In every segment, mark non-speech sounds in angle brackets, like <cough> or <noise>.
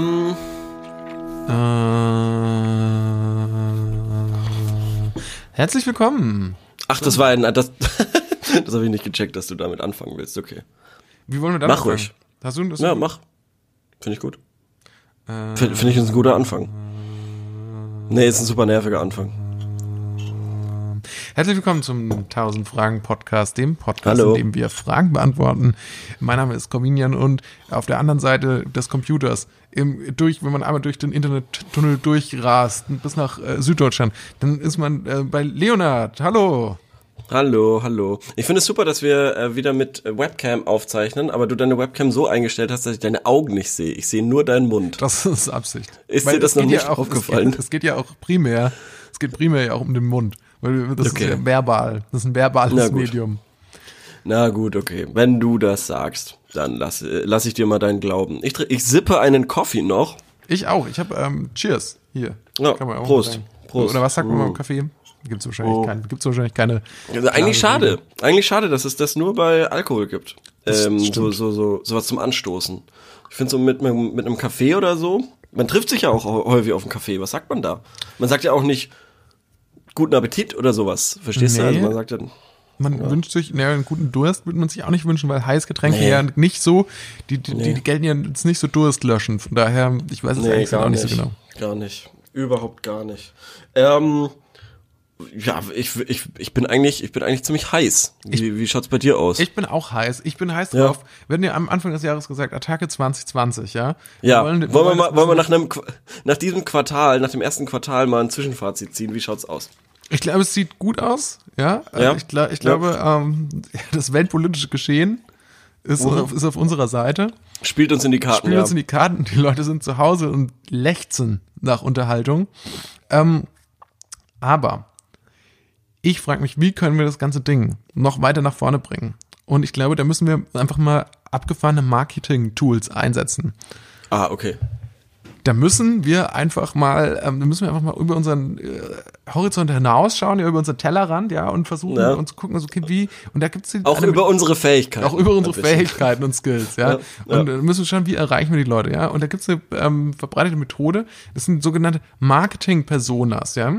Ähm, Äh, herzlich willkommen. ach, das war ein, das, <laughs> das habe ich nicht gecheckt, dass du damit anfangen willst. Okay. Wie wollen wir da Mach anfangen? ruhig. Hast du das? Ja, mach. Finde ich gut. Äh, Finde find ich ist ein guter Anfang. Nee, ist ein super nerviger Anfang. Herzlich willkommen zum 1000 Fragen Podcast, dem Podcast, Hallo. in dem wir Fragen beantworten. Mein Name ist Cominian und auf der anderen Seite des Computers, im, durch, wenn man einmal durch den Internettunnel durchrast bis nach äh, Süddeutschland, dann ist man äh, bei Leonard. Hallo. Hallo, hallo. Ich finde es super, dass wir äh, wieder mit Webcam aufzeichnen, aber du deine Webcam so eingestellt hast, dass ich deine Augen nicht sehe. Ich sehe nur deinen Mund. Das ist Absicht. Ist Weil dir das noch nicht ja auch, aufgefallen? Es geht, es geht ja auch primär, es geht primär ja auch um den Mund. Weil das Okay. ist ja verbal. Das ist ein verbales Na. Medium. Na gut, okay. Wenn du das sagst, dann lass, äh, lass ich dir mal deinen Glauben. Ich, ich sippe einen Coffee noch. Ich auch. Ich habe ähm, Cheers hier. Ja, Prost. sagen. Prost. Oder was sagt man Mm. beim Kaffee? Gibt's wahrscheinlich Oh. Gibt's wahrscheinlich keine. Also eigentlich schade. Eigentlich schade, dass es das nur bei Alkohol gibt. Ähm, so, so, so, sowas zum Anstoßen. Ich finde so mit, mit, einem Kaffee oder so, man trifft sich ja auch häufig auf einen Kaffee. Was sagt man da? Man sagt ja auch nicht guten Appetit oder sowas. Verstehst du? Nee. Also man sagt dann, Man wünscht sich, naja, einen guten Durst würde man sich auch nicht wünschen, weil Heißgetränke Nee. ja nicht so, die, die, Nee. die, gelten ja jetzt nicht so durstlöschend. Von daher, ich weiß es eigentlich gar auch nicht. nicht so genau. Gar nicht. Überhaupt gar nicht. Ähm, ja, ich, ich, ich bin eigentlich, ich bin eigentlich ziemlich heiß. Wie, wie schaut's bei dir aus? Ich bin auch heiß. Ich bin heiß Ja. drauf. Wir hatten ja am Anfang des Jahres gesagt, Attacke 2020, ja? ja, wollen, wollen, wir mal, wollen wir nach einem, nach diesem Quartal, nach dem ersten Quartal mal ein Zwischenfazit ziehen? Wie schaut's aus? Ich glaube, es sieht gut aus, ja. Also Ja. Ich, gla- ich glaube, ähm, <laughs> das weltpolitische Geschehen ist, auf, ist auf unserer Seite. Spielt uns in die Karten, Spielen ja. uns in die Karten. Die Leute sind zu Hause und lechzen nach Unterhaltung. Ähm, aber ich frage mich, wie können wir das ganze Ding noch weiter nach vorne bringen? Und ich glaube, da müssen wir einfach mal abgefahrene Marketing-Tools einsetzen. ah, okay. Da müssen wir einfach mal, ähm, da müssen wir einfach mal über unseren äh, Horizont hinausschauen, ja, über unseren Tellerrand, ja, und versuchen Ja. und zu gucken, also okay, wie, und da gibt's die, Auch über unsere Fähigkeiten. auch über unsere. Fähigkeiten und Skills, ja. Ja, ja. Und äh, müssen wir schauen, wie erreichen wir die Leute, ja. Und da gibt's eine ähm, verbreitete Methode, das sind sogenannte Marketing-Personas, ja.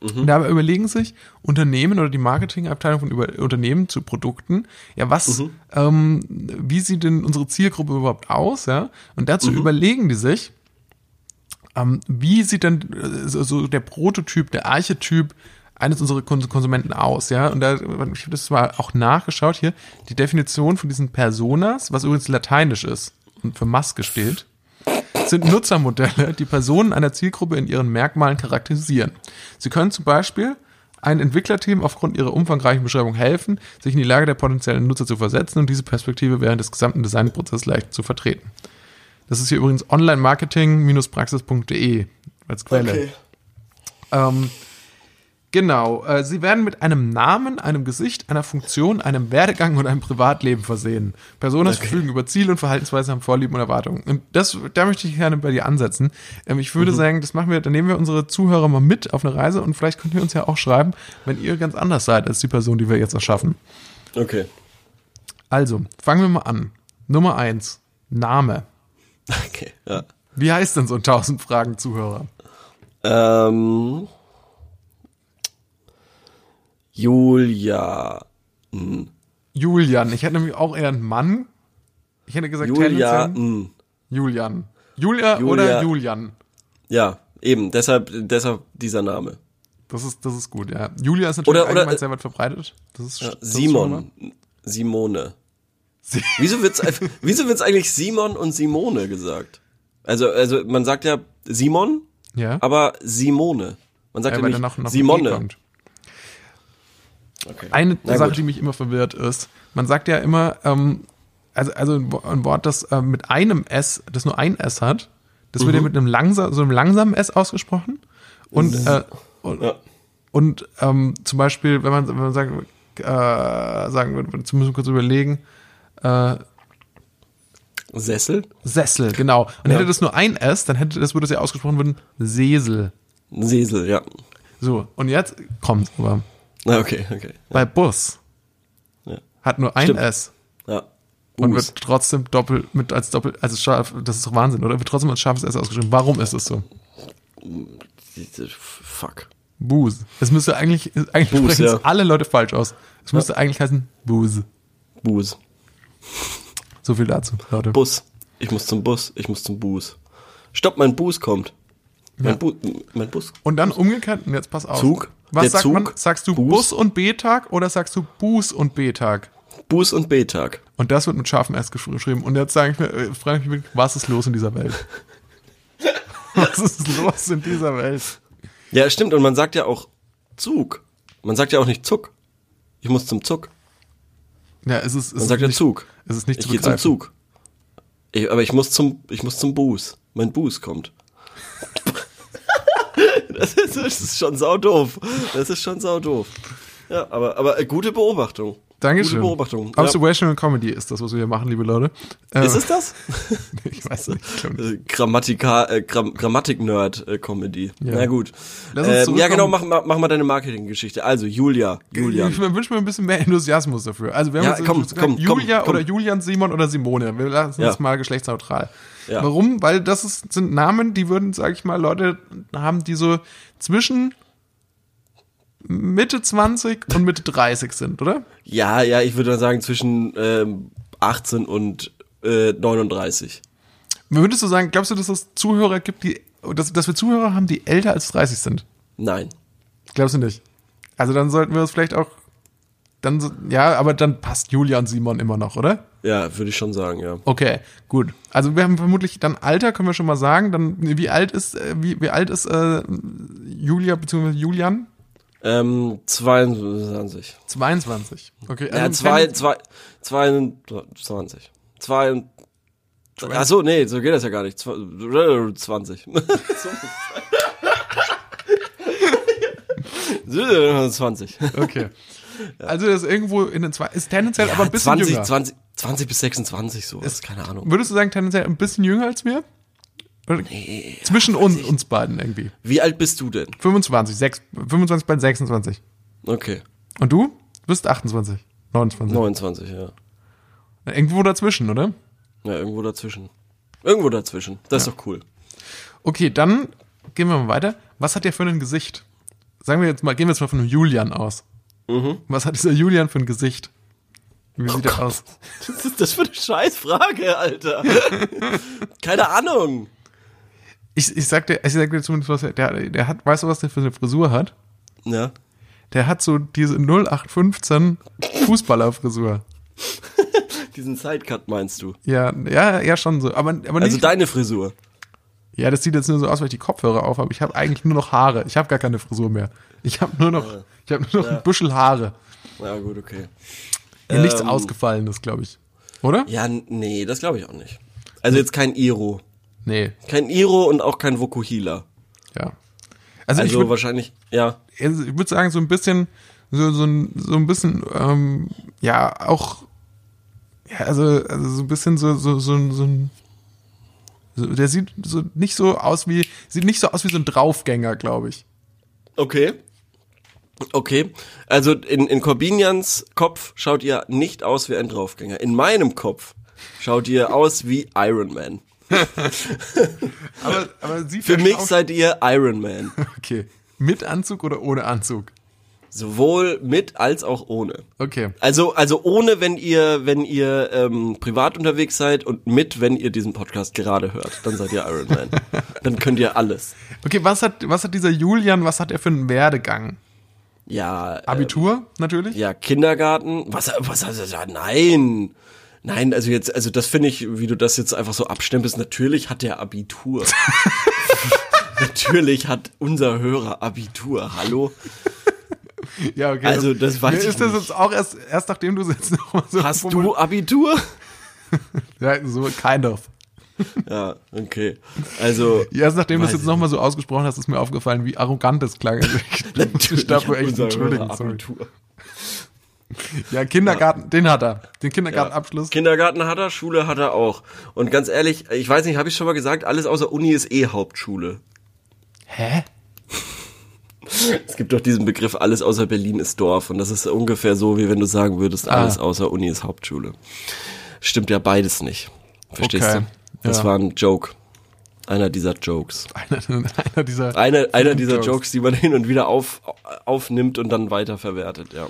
Mhm. Und dabei überlegen sich Unternehmen oder die Marketingabteilung von über Unternehmen zu Produkten, ja, was, Mhm. ähm, wie sieht denn unsere Zielgruppe überhaupt aus, ja? Und Mhm. dazu überlegen die sich, ähm, wie sieht denn äh, so, so der Prototyp, der Archetyp eines unserer Kons- Konsumenten aus, ja? Und da, ich habe das mal auch nachgeschaut hier, die Definition von diesen Personas, was übrigens lateinisch ist und für Maske steht, sind Nutzermodelle, die Personen einer Zielgruppe in ihren Merkmalen charakterisieren. Sie können zum Beispiel ein Entwicklerteam aufgrund ihrer umfangreichen Beschreibung helfen, sich in die Lage der potenziellen Nutzer zu versetzen und diese Perspektive während des gesamten Designprozesses leicht zu vertreten. Das ist hier übrigens online-marketing-praxis.de als Quelle. Okay. Ähm, genau, äh, sie werden mit einem Namen, einem Gesicht, einer Funktion, einem Werdegang und einem Privatleben versehen. Personen verfügen über Ziele und Verhaltensweisen, haben Vorlieben und Erwartungen. Und das, da möchte ich gerne bei dir ansetzen. Ähm, ich würde sagen, das machen wir, dann nehmen wir unsere Zuhörer mal mit auf eine Reise und vielleicht könnt ihr uns ja auch schreiben, wenn ihr ganz anders seid als die Person, die wir jetzt erschaffen. Okay. Also, fangen wir mal an. Nummer eins, Name. <laughs> Okay, ja. Wie heißt denn so ein 1000 Fragen Zuhörer? Ähm, Julia. Julian. Ich hätte nämlich auch eher einen Mann. Ich hätte gesagt, Julia. tendenziell mm. Julian. Julia, Julia. oder Julian. Ja, eben. Deshalb, deshalb dieser Name. Das ist, das ist gut, ja. Julia ist natürlich Oder- oder- allgemein sehr weit verbreitet. Das ist, Ja, das ist Simon. Simone. Sie- <laughs> Wieso wird's, wieso wird's eigentlich Simon und Simone gesagt? Also, also man sagt ja Simon, Ja. aber Simone. Man sagt ja, ja, nicht noch, noch Simone. Okay. Eine Na Sache, gut. die mich immer verwirrt ist, man sagt ja immer, ähm, also, also ein Wo- ein Wort, das ähm, mit einem S, das nur ein S hat, das Mhm. wird ja mit einem langsam, so einem langsamen S ausgesprochen. Und, äh, und, Ja. und ähm, zum Beispiel, wenn man, wenn man sagen, äh, sagen würde, jetzt müssen wir kurz überlegen, äh, Sessel? Sessel, genau. Und Ja. hätte das nur ein S, dann hätte das würde es ja ausgesprochen werden Sesel. Sesel, ja. So, und jetzt kommt aber okay, okay. bei Bus Ja. hat nur ein Stimmt. S. Ja. und wird trotzdem doppelt mit als doppelt, also scharf, das ist doch Wahnsinn, oder? Wird trotzdem als scharfes S ausgeschrieben. Warum ist es so? Fuck. Booze. Es müsste eigentlich, eigentlich Booze, sprechen ja. alle Leute falsch aus. Es müsste eigentlich heißen Booze. Bus. So viel dazu, Leute. Bus. Ich muss zum Bus. Ich muss zum Bus. Stopp, mein Bus kommt. Mein, Bu mein Bus. Und dann umgekehrt, und jetzt pass auf. Zug. Was sagt Zug. man? Sagst du Bus. Bus und B-Tag oder sagst du Bus und B-Tag? Bus und B-Tag. Und das wird mit scharfem S gesch- geschrieben. Und jetzt sage ich mir, äh, frage ich mich, was ist los in dieser Welt? <laughs> was ist los in dieser Welt? Ja, stimmt. Und man sagt ja auch Zug. Man sagt ja auch nicht Zuck. Ich muss zum Zuck. Ja, es ist, es Man ist sagt ja nicht, Zug. Es ist nicht Ich zu gehe zum begreifen. Zug. Ich, aber ich muss zum, ich muss zum Bus. Mein Bus kommt. Das, ist, schon sau doof. Das ist schon sau doof. Ja, aber, aber äh, gute Beobachtung. Dankeschön. Gute Beobachtung. Ja. Observational Comedy ist das, was wir hier machen, liebe Leute. Äh, Ist es das? <laughs> ich weiß nicht. Ich. Äh, Grammatika, äh, Gram Grammatik-Nerd-Comedy. Ja. Na gut. Ähm, ja, genau, mach, mach, mach mal deine Marketinggeschichte. Also, Julia. Julian. Ich wünsche mir ein bisschen mehr Enthusiasmus dafür. Also wir haben Ja, uns komm, komm, Julia komm. oder Julian, Simon oder Simone. Wir lassen Ja. es mal geschlechtsneutral. Ja. Warum? Weil das ist, sind Namen, die würden, sag ich mal, Leute haben, die so zwischen Mitte 20 und Mitte 30 sind, oder? Ja, ja, ich würde dann sagen zwischen ähm, 18 und äh, 39. Würdest du sagen, glaubst du, dass es Zuhörer gibt, die, dass, dass wir Zuhörer haben, die älter als 30 sind? Nein. Glaubst du nicht? Also dann sollten wir uns vielleicht auch, dann, so- ja, aber dann passt Julia und Simon immer noch, oder? Ja, würde ich schon sagen, ja. Okay, gut. Also wir haben vermutlich dann Alter, können wir schon mal sagen. Dann wie alt ist äh, wie, wie alt ist äh, Julia bzw. Julian? Ähm, 22. 22. Okay. Ja, also zwei, kein- zwei, 22. Zwei, Achso, nee, so geht das ja gar nicht. Zwei- 20. <laughs> So, 20. Okay. Also das ist irgendwo in den zwei ist tendenziell aber ein bisschen 20, jünger. 20, 20 bis 26 so. Ist, keine Ahnung. Würdest du sagen tendenziell ein bisschen jünger als wir? Oder Zwischen uns, uns beiden irgendwie. Wie alt bist du denn? 25, 6, 25 bei 26. Okay. Und du? Du bist 28, 29. 29, ja. Irgendwo dazwischen, oder? Ja, irgendwo dazwischen. Irgendwo dazwischen. Das ist doch cool. Okay, dann gehen wir mal weiter. Was hat der für ein Gesicht? Sagen wir jetzt mal, gehen wir jetzt mal von einem Julian aus. Mhm. Was hat dieser Julian für ein Gesicht? Oh Wie sieht er aus? <laughs> Was ist das für eine Scheißfrage, Alter? <laughs> Keine Ahnung. Ich, ich sag dir, ich sag dir zumindest was, er- der, der hat, weißt du, was der für eine Frisur hat? Ja. Der hat so diese 0815 Fußballerfrisur. <laughs> Diesen Sidecut meinst du? Ja, ja, ja, schon so. Aber, aber Also nicht, deine Frisur. ja, das sieht jetzt nur so aus, weil ich die Kopfhörer auf habe. Ich habe eigentlich nur noch Haare. Ich habe gar keine Frisur mehr. Ich habe nur noch, ich habe nur noch ein Büschel Haare. Ja, gut, okay. Ja, nichts Ähm, Ausgefallenes, glaube ich. Oder? Ja, nee, das glaube ich auch nicht. Also jetzt kein Iro. Nee, Kein Iro und auch kein Vokuhila. ja. Also, ich Also würde wahrscheinlich, ja. also ich würd sagen, so ein bisschen, so, so, ein, so ein bisschen, ähm, ja, auch, ja, also, also so ein bisschen so, so, so, ein- so ein, so, der sieht so nicht so aus wie, sieht nicht so aus wie so ein Draufgänger, glaube ich. Okay. Okay. Also in, in Corbinians Kopf schaut ihr nicht aus wie ein Draufgänger. In meinem Kopf schaut ihr aus wie Iron Man. <laughs> Aber, aber sieht Für mich seid ihr Iron Man. <laughs> okay. Mit Anzug oder ohne Anzug? Sowohl mit als auch ohne. Okay. Also, also ohne, wenn ihr, wenn ihr ähm, privat unterwegs seid und mit, wenn ihr diesen Podcast gerade hört. Dann seid ihr Iron Man. <laughs> Dann könnt ihr alles. Okay, was hat, was hat dieser Julian, was hat er für einen Werdegang? Ja. Abitur, natürlich? Ja, Kindergarten. Was, was hat er da? Nein. Nein, also jetzt, also das finde ich, wie du das jetzt einfach so abstempelst, natürlich hat der Abitur. <laughs> <laughs> natürlich hat unser Hörer Abitur. Hallo? Ja, okay. Also, das weiß ich ist das nicht. jetzt auch erst, erst nachdem du es jetzt nochmal so. Hast du Abitur? <laughs> Ja, so, kind of. Ja, okay. Also, Erst nachdem du es jetzt nochmal so ausgesprochen hast, ist mir aufgefallen, wie arrogant das klang. Also ich, ich darf mir hat echt Hörer sorry. Abitur. <laughs> Ja, Kindergarten, den hat er. Den Kindergartenabschluss. Kindergarten hat er, Schule hat er auch. Und ganz ehrlich, ich weiß nicht, habe ich schon mal gesagt, alles außer Uni ist eh Hauptschule. Hä? Es gibt doch diesen Begriff, alles außer Berlin ist Dorf. Und das ist ungefähr so, wie wenn du sagen würdest, alles außer Uni ist Hauptschule. stimmt ja beides nicht. Verstehst Okay, du? Das ja. war ein Joke. Einer dieser Jokes. Einer, <laughs> einer dieser. Eine, einer dieser Jokes. Jokes, die man <laughs> hin und wieder auf, aufnimmt und dann weiterverwertet, ja.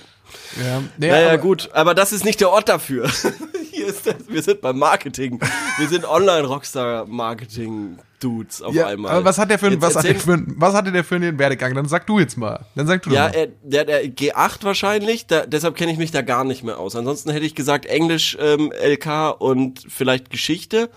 Ja, nee, Naja, aber- gut, aber das ist nicht der Ort dafür. <laughs> Hier ist das, wir sind beim Marketing. Wir sind Online-Rockstar-Marketing-Dudes auf Ja, einmal. aber was hat der für, Jetzt was hat der erzähl- für, ein- was hatte der für einen Werdegang? Dann sag du jetzt mal. Dann sag du doch Ja, mal. er, der, der G8 wahrscheinlich, da, deshalb kenne ich mich da gar nicht mehr aus. Ansonsten hätte ich gesagt Englisch, ähm, LK und vielleicht Geschichte,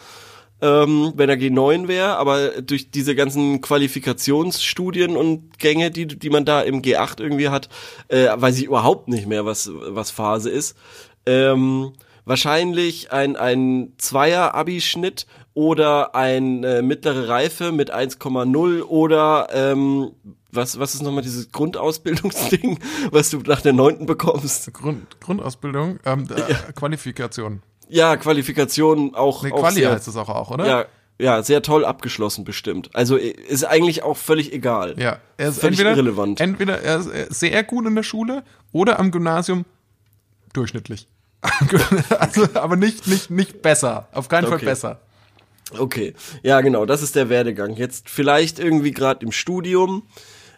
ähm, wenn er G9 wäre, aber durch diese ganzen Qualifikationsstudien und Gänge, die, die man da im G8 irgendwie hat, äh, weiß ich überhaupt nicht mehr, was, was Phase ist. Ähm, wahrscheinlich ein, ein Zweier-Abi-Schnitt oder ein äh, mittlere Reife mit 1,0 oder ähm, was, was ist nochmal dieses Grundausbildungsding, <laughs> was du nach der neunten bekommst? Grund, Grundausbildung, ähm, äh, Qualifikation. Ja, Qualifikation auch, Ne, auch Quali sehr, heißt es auch, auch, oder? ja, ja, sehr toll abgeschlossen bestimmt. Also ist eigentlich auch völlig egal. Ja, er ist Völlig entweder, irrelevant. entweder er ist sehr gut in der Schule oder am Gymnasium durchschnittlich. <laughs> also, aber nicht, nicht, nicht besser. Auf keinen Fall Okay. besser. Okay, ja genau, das ist der Werdegang. Jetzt vielleicht irgendwie gerade im Studium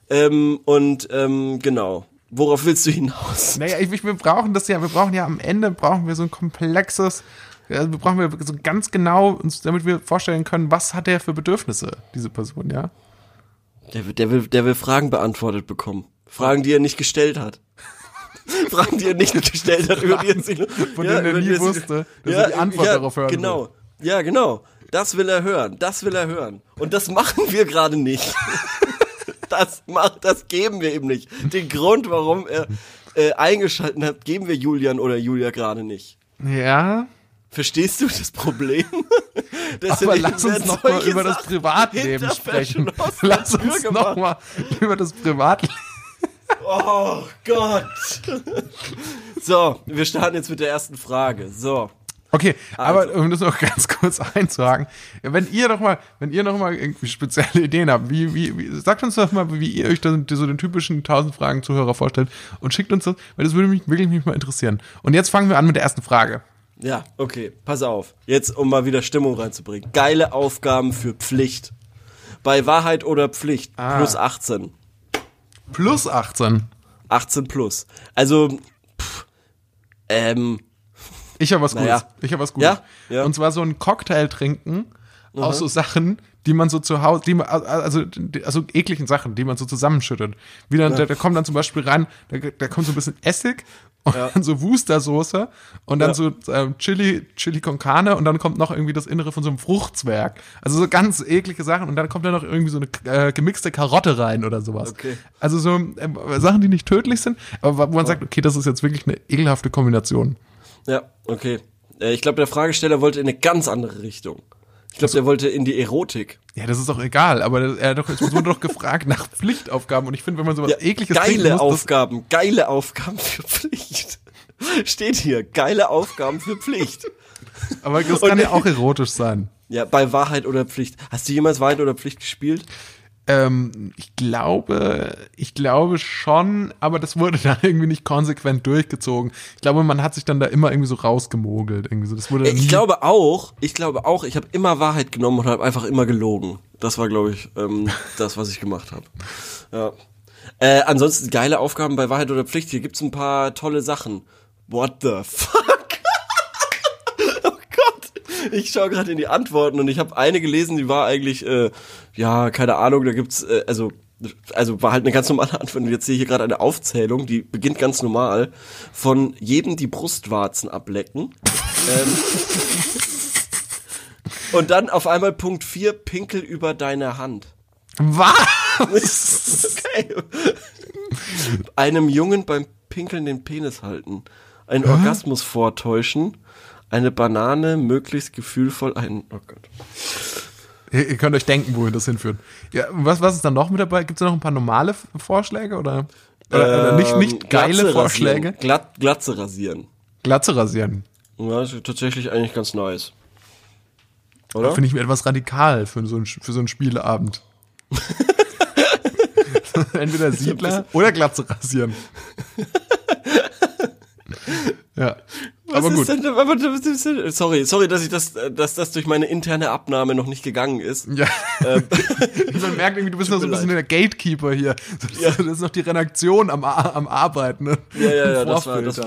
ähm, und ähm, genau. Worauf willst du hinaus? Naja, ich, wir brauchen das ja, wir brauchen ja am Ende, brauchen wir so ein komplexes, ja, wir brauchen wir so ganz genau, uns, damit wir vorstellen können, was hat er für Bedürfnisse, diese Person, ja? Der, will- der, will, der will Fragen beantwortet bekommen. Fragen, die er nicht gestellt hat. <laughs> Fragen, die er nicht gestellt hat, über die er sich, Von denen er nie er wusste, dass er die Antwort darauf hören Genau. Ja, genau. Das will er hören. Das will er hören. Und das machen wir gerade nicht. <laughs> das macht, das geben wir ihm nicht. Den Grund, warum er äh, eingeschalten hat, geben wir Julian oder Julia gerade nicht. Ja, Verstehst du das Problem? <laughs> aber lass uns noch mal über das Privatleben sprechen. <laughs> Lass uns noch mal über das Privatleben. Oh Gott. <laughs> So, wir starten jetzt mit der ersten Frage. So. Okay, Also. aber um das noch <laughs> ganz kurz einzuhaken, wenn ihr doch mal, wenn ihr noch mal irgendwie spezielle Ideen habt, wie, wie, wie sagt uns doch mal, wie ihr euch dann so den typischen 1000 Fragen Zuhörer vorstellt und schickt uns das, weil das würde mich wirklich mich mal interessieren. Und jetzt fangen wir an mit der ersten Frage. Ja, okay, pass auf. Jetzt, um mal wieder Stimmung reinzubringen. Geile Aufgaben für Pflicht. Bei Wahrheit oder Pflicht. Ah. Plus 18. Plus 18. 18 plus. Also, pff, ähm, Ich habe was Gutes. Naja. Ich habe was Gutes. Ja? Ja. Und zwar so ein Cocktail trinken aus so Sachen, die man so zu Hause, die man, also, also ekligen Sachen, die man so zusammenschüttet. Wie dann, da, da kommt dann zum Beispiel rein, da, da kommt so ein bisschen Essig und Ja. dann so Wustersoße und dann Ja. so ähm, Chili, Chili con Carne und dann kommt noch irgendwie das Innere von so einem Fruchtzwerg. Also so ganz eklige Sachen und dann kommt da noch irgendwie so eine äh, gemixte Karotte rein oder sowas. Okay. Also so ähm, Sachen, die nicht tödlich sind, aber wo man sagt, okay, das ist jetzt wirklich eine ekelhafte Kombination. Ja, okay. Äh, ich glaube, der Fragesteller wollte in eine ganz andere Richtung. Ich glaube, der wollte in die Erotik. Ja, das ist doch egal, aber er hat doch, es wurde doch gefragt nach <laughs> Pflichtaufgaben und ich finde, wenn man sowas Ja, ekliges geile muss, Aufgaben, geile Aufgaben für Pflicht. <laughs> Steht hier, geile Aufgaben für Pflicht. <laughs> aber das Und- kann ja auch erotisch sein. Ja, bei Wahrheit oder Pflicht. Hast du jemals Wahrheit oder Pflicht gespielt? Ähm, ich glaube, ich glaube schon, aber das wurde <laughs> dann irgendwie nicht konsequent durchgezogen. Ich glaube, man hat sich dann da immer irgendwie so rausgemogelt, irgendwie so. Das wurde Ich glaube auch, ich glaube auch, ich habe immer Wahrheit genommen und habe einfach immer gelogen. Das war, glaube ich, ähm, <laughs> das, was ich gemacht habe. Ja. Äh, ansonsten geile Aufgaben bei Wahrheit oder Pflicht. Hier gibt's ein paar tolle Sachen. What the <laughs> fuck? Ich schaue gerade in die Antworten und ich habe eine gelesen, die war eigentlich, äh, ja, keine Ahnung, da gibt's, äh, also, also war halt eine ganz normale Antwort. Und jetzt sehe ich hier gerade eine Aufzählung, die beginnt ganz normal. Von jedem die Brustwarzen ablecken. ähm, und dann auf einmal Punkt 4, Pinkel über deine Hand. Was? <laughs> Okay. Einem Jungen beim Pinkeln den Penis halten. Ein Orgasmus vortäuschen. Eine Banane möglichst gefühlvoll ein. Oh Gott. Ihr, ihr könnt euch denken, wohin das hinführt. Ja, was, was ist dann noch mit dabei? Gibt es noch ein paar normale Vorschläge oder, oder, oder nicht, nicht Ähm, geile Glatze Vorschläge? Rasieren. Glatt, Glatze rasieren. Glatze rasieren. Ja, das ist tatsächlich eigentlich ganz nice. Oder? Finde ich mir etwas radikal für so, ein, für so einen Spieleabend. <laughs> Entweder Siedler oder Glatze rasieren. ja. Was Aber ist gut. Denn, sorry, sorry, dass ich das, dass das durch meine interne Abnahme noch nicht gegangen ist. Ja. Ähm, <laughs> Man merkt irgendwie, du bist noch so ein bisschen der Gatekeeper hier. Das, Ja. das ist noch die Redaktion am, am Arbeiten. Ne? Ja, ja, ja, das war- das-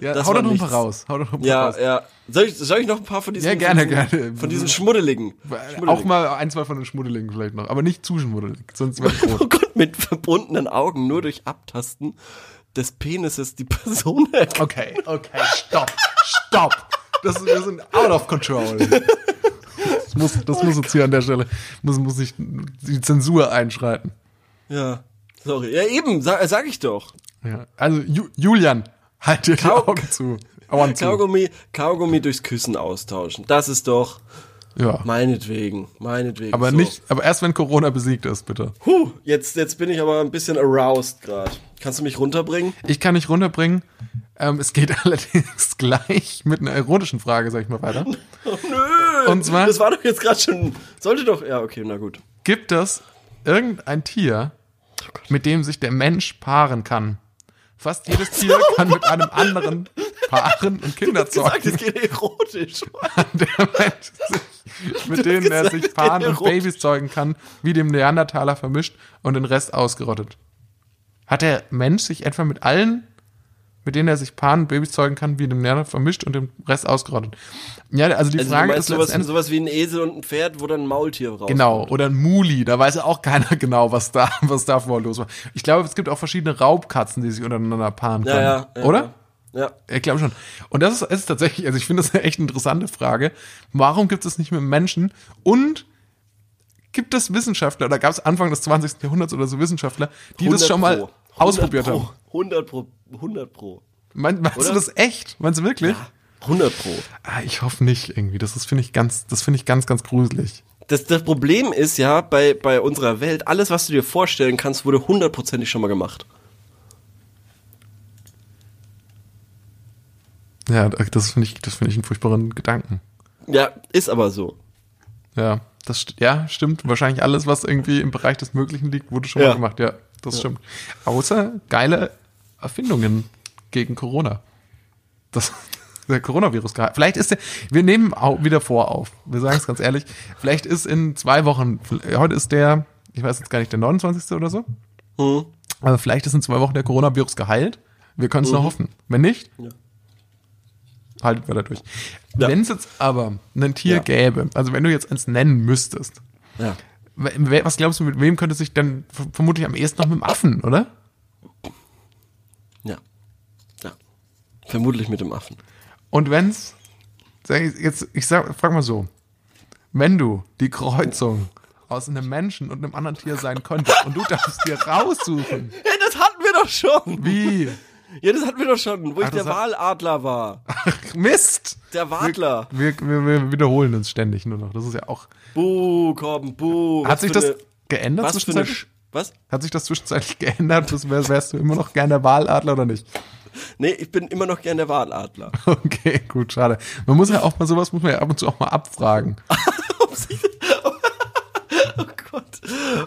ja, das hau doch noch ein paar raus. Hau doch noch ein paar ja, raus. ja. Soll ich, soll ich noch ein paar von diesen, Ja, gerne, von diesen, gerne. von diesen Schmuddeligen? Auch Schmuddeligen. mal ein, zwei von den Schmuddelingen vielleicht noch. Aber nicht zu schmuddelig, sonst wäre ich <laughs> rot. Oh Gott, mit verbundenen Augen nur durch Abtasten des Penises die <laughs> Person erkennen. Okay, okay, stopp, stopp. Das, wir sind out of control. Das muss, das muss jetzt hier an der Stelle, muss, muss ich die Zensur einschreiten. Ja, sorry. Ja, eben, sag, sag ich doch. Ja. Also, Ju, Julian, halt dir die Kau- Augen zu. Augen zu. Kaugummi, Kaugummi durchs Küssen austauschen. Das ist doch Ja. meinetwegen, meinetwegen. Aber so. nicht, aber erst wenn Corona besiegt ist, bitte. Puh, jetzt, jetzt bin ich aber ein bisschen aroused gerade. Kannst du mich runterbringen? Ich kann nicht runterbringen. Ähm, es geht <laughs> allerdings gleich mit einer erotischen Frage, sag ich mal weiter. <laughs> Oh, nö. Und zwar- Das war doch jetzt gerade schon. Sollte doch. Ja, okay, na gut. Gibt es irgendein Tier, mit dem sich der Mensch paaren kann? Fast jedes Tier kann mit einem anderen <laughs> paaren und Kinder Gesagt, es zeugen. geht erotisch. Der Mensch <laughs> mit denen er sich paaren und. Babys zeugen kann, wie dem Neandertaler vermischt und den Rest ausgerottet. Hat der Mensch sich etwa mit allen, mit denen er sich paaren und Babys zeugen kann, wie dem Neandertaler vermischt und den Rest ausgerottet? Ja, also die Also Frage ist sowas, sowas wie ein Esel und ein Pferd, wo dann ein Maultier raus. Genau, oder ein Muli, da weiß ja auch keiner <laughs> genau, was da, was da vor los war. Ich glaube, es gibt auch verschiedene Raubkatzen, die sich untereinander paaren können. Ja, ja, ja. oder? Ja. Ich glaube schon. Und das ist, ist tatsächlich, also ich finde das eine echt interessante Frage. Warum gibt es nicht mit Menschen? Und gibt es Wissenschaftler, oder gab es Anfang des 20. Jahrhunderts oder so Wissenschaftler, die das 100 schon mal Pro. 100 ausprobiert Pro. haben? 100 Pro. 100 Pro. Mein, meinst Oder? du das echt? Meinst du wirklich? 100 Pro. Ah, ich hoffe nicht irgendwie. Das finde ich ganz, das finde ich ganz, ganz gruselig. Das, das Problem ist ja bei, bei unserer Welt, alles, was du dir vorstellen kannst, wurde hundertprozentig schon mal gemacht. Ja, das finde ich, das finde ich einen furchtbaren Gedanken. Ja, ist aber so. Ja, das ja, stimmt. Wahrscheinlich alles, was irgendwie im Bereich des Möglichen liegt, wurde schon Ja. mal gemacht. Ja, das stimmt. Außer geile Erfindungen gegen Corona. Das, <laughs> der Coronavirus. Vielleicht ist der, wir nehmen auch wieder vor auf. Wir sagen es ganz ehrlich. Vielleicht ist in zwei Wochen, heute ist der, ich weiß jetzt gar nicht, der 29. oder so. Hm. Aber vielleicht ist in zwei Wochen der Coronavirus geheilt. Wir können es nur hoffen. Wenn nicht, Ja. Haltet weiter durch. Ja. Wenn es jetzt aber ein Tier Ja. gäbe, also wenn du jetzt eins nennen müsstest, Ja. Was glaubst du, mit wem könnte sich denn v- vermutlich am ehesten noch mit dem Affen, oder? Ja. Ja. Vermutlich mit dem Affen. Und wenn's, sag ich jetzt, ich sag, frag mal so, wenn du die Kreuzung aus einem Menschen und einem anderen Tier sein könntest und du darfst dir raussuchen, <laughs> Ja, das hatten wir doch schon. wie, Ja, das hatten wir doch schon, wo ich Ach, der das hat- Waladler war. Mist! Der Wadler. Wir, wir, wir wiederholen uns ständig nur noch. Das ist ja auch. Buh, komm, buh. Hat sich das eine- geändert Was zwischenzeitlich? Sch was? Hat sich das zwischenzeitlich geändert? Das wär, wärst du immer noch gern der Waladler oder nicht? Nee, ich bin immer noch gern der Waladler. <laughs> Okay, gut, schade. Man muss ja auch mal sowas, muss man ja ab und zu auch mal abfragen. <laughs> <laughs> Oh Gott.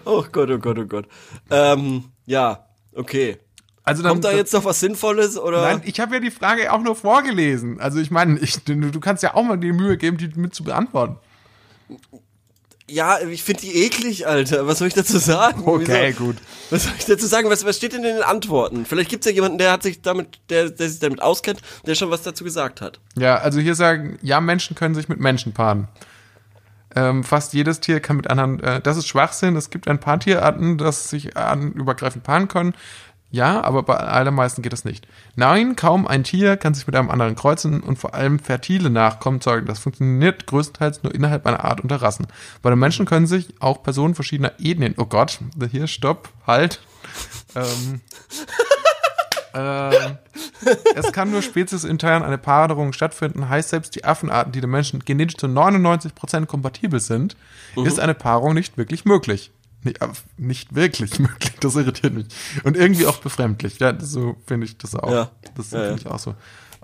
Oh Gott, oh Gott, oh Gott. Ähm, ja, okay. Also dann, Kommt da jetzt noch was Sinnvolles oder? Nein, ich habe ja die Frage auch nur vorgelesen. Also ich meine, du, du kannst ja auch mal die Mühe geben, die mit zu beantworten. Ja, ich finde die eklig, Alter. Was soll ich dazu sagen? Okay, Wieso? gut. Was soll ich dazu sagen? Was, was steht denn in den Antworten? Vielleicht gibt's ja jemanden, der hat sich damit, der, der sich damit auskennt, der schon was dazu gesagt hat. Ja, also hier sagen, ja, Menschen können sich mit Menschen paaren. Ähm, fast jedes Tier kann mit anderen, äh, das ist Schwachsinn. Es gibt ein paar Tierarten, das sich artenübergreifend paaren können. Ja, aber bei allermeisten geht das nicht. Nein, kaum ein Tier kann sich mit einem anderen kreuzen und vor allem fertile Nachkommen zeugen. Das funktioniert größtenteils nur innerhalb einer Art unter Rassen. Bei den Menschen können sich auch Personen verschiedener Ethnien, oh Gott, hier, stopp, halt. Ähm, <laughs> ähm, es kann nur speziesintern eine Paarung stattfinden, heißt selbst die Affenarten, die den Menschen genetisch zu 99% kompatibel sind, ist eine Paarung nicht wirklich möglich. Nicht, äh, nicht wirklich <laughs> möglich, das irritiert mich. Und irgendwie auch befremdlich. Ja, so finde ich das auch. Ja. Das Ja, finde ja. ich auch so.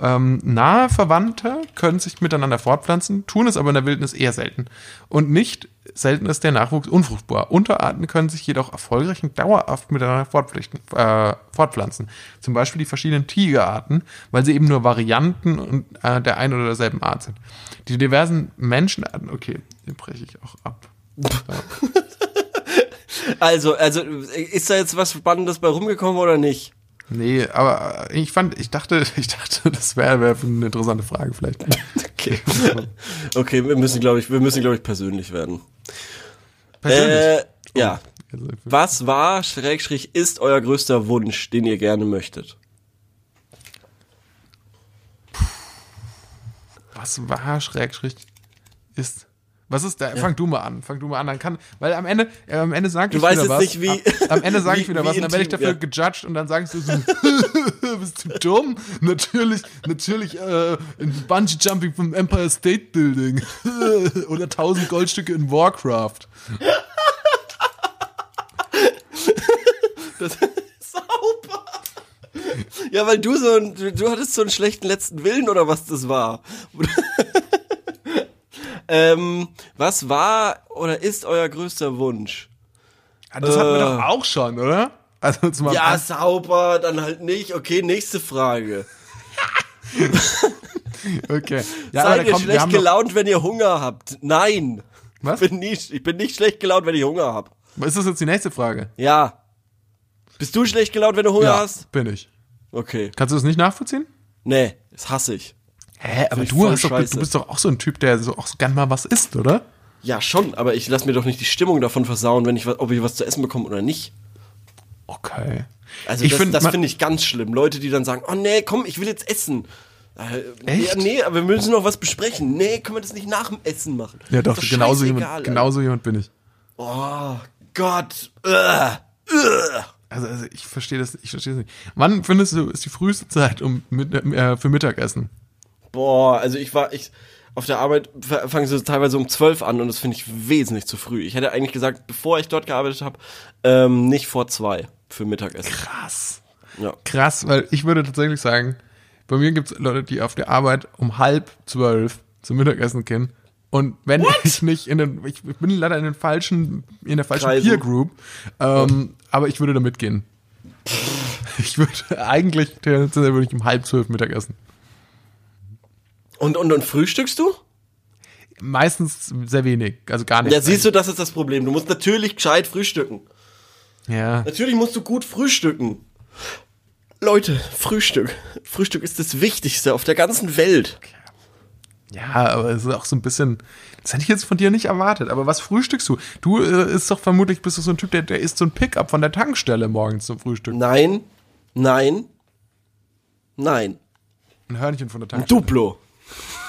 Ähm, nahe Verwandte können sich miteinander fortpflanzen, tun es aber in der Wildnis eher selten. Und nicht selten ist der Nachwuchs unfruchtbar. Unterarten können sich jedoch erfolgreich und dauerhaft miteinander äh, fortpflanzen. Zum Beispiel die verschiedenen Tigerarten, weil sie eben nur Varianten und, äh, der einen oder derselben Art sind. Die diversen Menschenarten, okay, den breche ich auch ab. <laughs> Also, also, ist da jetzt was Spannendes bei rumgekommen oder nicht? Nee, aber ich fand, ich dachte, <laughs> ich dachte, das wäre wär eine interessante Frage vielleicht. <laughs> Okay. Okay, wir müssen, glaube ich, wir müssen, glaube ich, persönlich werden. Persönlich. Äh, ja. Also, Was war, Schrägstrich, ist euer größter Wunsch, den ihr gerne möchtet? Was war Schrägstrich ist? Was ist da? Fang du mal an. Fang du mal an. Dann kann, weil am Ende, äh, am Ende sag Du ich weißt wieder jetzt was. nicht, wie- Am, am Ende sage <laughs> ich wieder wie was und dann werde ich dafür ja. gejudged und dann sagst du so, <laughs> bist du dumm? Natürlich, natürlich äh, in Bungee Jumping vom Empire State Building <laughs> oder 1000 Goldstücke in Warcraft. Sauber! Ja, weil du so ein, du hattest so einen schlechten letzten Willen oder was das war. Ähm, was war oder ist euer größter Wunsch? Ah, Das hatten wir Äh. doch auch schon, oder? Also zum Ja, sauber, dann halt nicht. Okay, nächste Frage. <laughs> okay. Ja, Seid ihr kommt- schlecht gelaunt, wenn ihr Hunger habt? Nein. Was? Ich bin, nicht, ich bin nicht schlecht gelaunt, wenn ich Hunger hab. Ist das jetzt die nächste Frage? Ja. Bist du schlecht gelaunt, wenn du Hunger hast? bin ich. Okay. Kannst du das nicht nachvollziehen? Nee, das hasse ich. Hä, aber du, hast doch, du bist doch auch so ein Typ, der so auch so gern mal was isst, oder? Ja, schon, aber ich lasse mir doch nicht die Stimmung davon versauen, wenn ich ob ich was zu essen bekomme oder nicht. Okay. Also Ich das, find, finde ich ganz schlimm. Leute, die dann sagen, oh nee, komm, ich will jetzt essen. Äh, Echt? Ja, nee, aber wir müssen noch was besprechen. Nee, können wir das nicht nach dem Essen machen? Ja, doch, Ist genauso, jemand, genauso jemand bin ich. Oh Gott. Ugh. Ugh. Also, also ich verstehe das, ich verstehe das nicht. Wann findest du, ist die früheste Zeit um, mit, äh, für Mittagessen? Boah, also ich war, ich, auf der Arbeit fangen sie teilweise um 12 an und das finde ich wesentlich zu früh. Ich hätte eigentlich gesagt, bevor ich dort gearbeitet habe, ähm, nicht vor zwei für Mittagessen. Krass. Ja. Krass, weil ich würde tatsächlich sagen, bei mir gibt es Leute, die auf der Arbeit um halb zwölf zum Mittagessen gehen. Und wenn ich nicht in den, ich bin leider in den falschen, in der falschen Kreisen. Peer Group, ähm, aber ich würde da mitgehen. <laughs> Ich würde eigentlich, würde ich um halb zwölf Mittagessen. Und, und, und frühstückst du? Meistens sehr wenig, also gar nicht. Ja, siehst du, das ist das Problem. Du musst natürlich gescheit frühstücken. Ja. Natürlich musst du gut frühstücken. Leute, Frühstück. Frühstück ist das Wichtigste auf der ganzen Welt. Ja, aber es ist auch so ein bisschen, das hätte ich jetzt von dir nicht erwartet. Aber was frühstückst du? Du äh, ist doch vermutlich, bist du so ein Typ, der, der isst so ein Pickup von der Tankstelle morgens zum Frühstück. Nein, nein, nein. Ein Hörnchen von der Tankstelle. Duplo.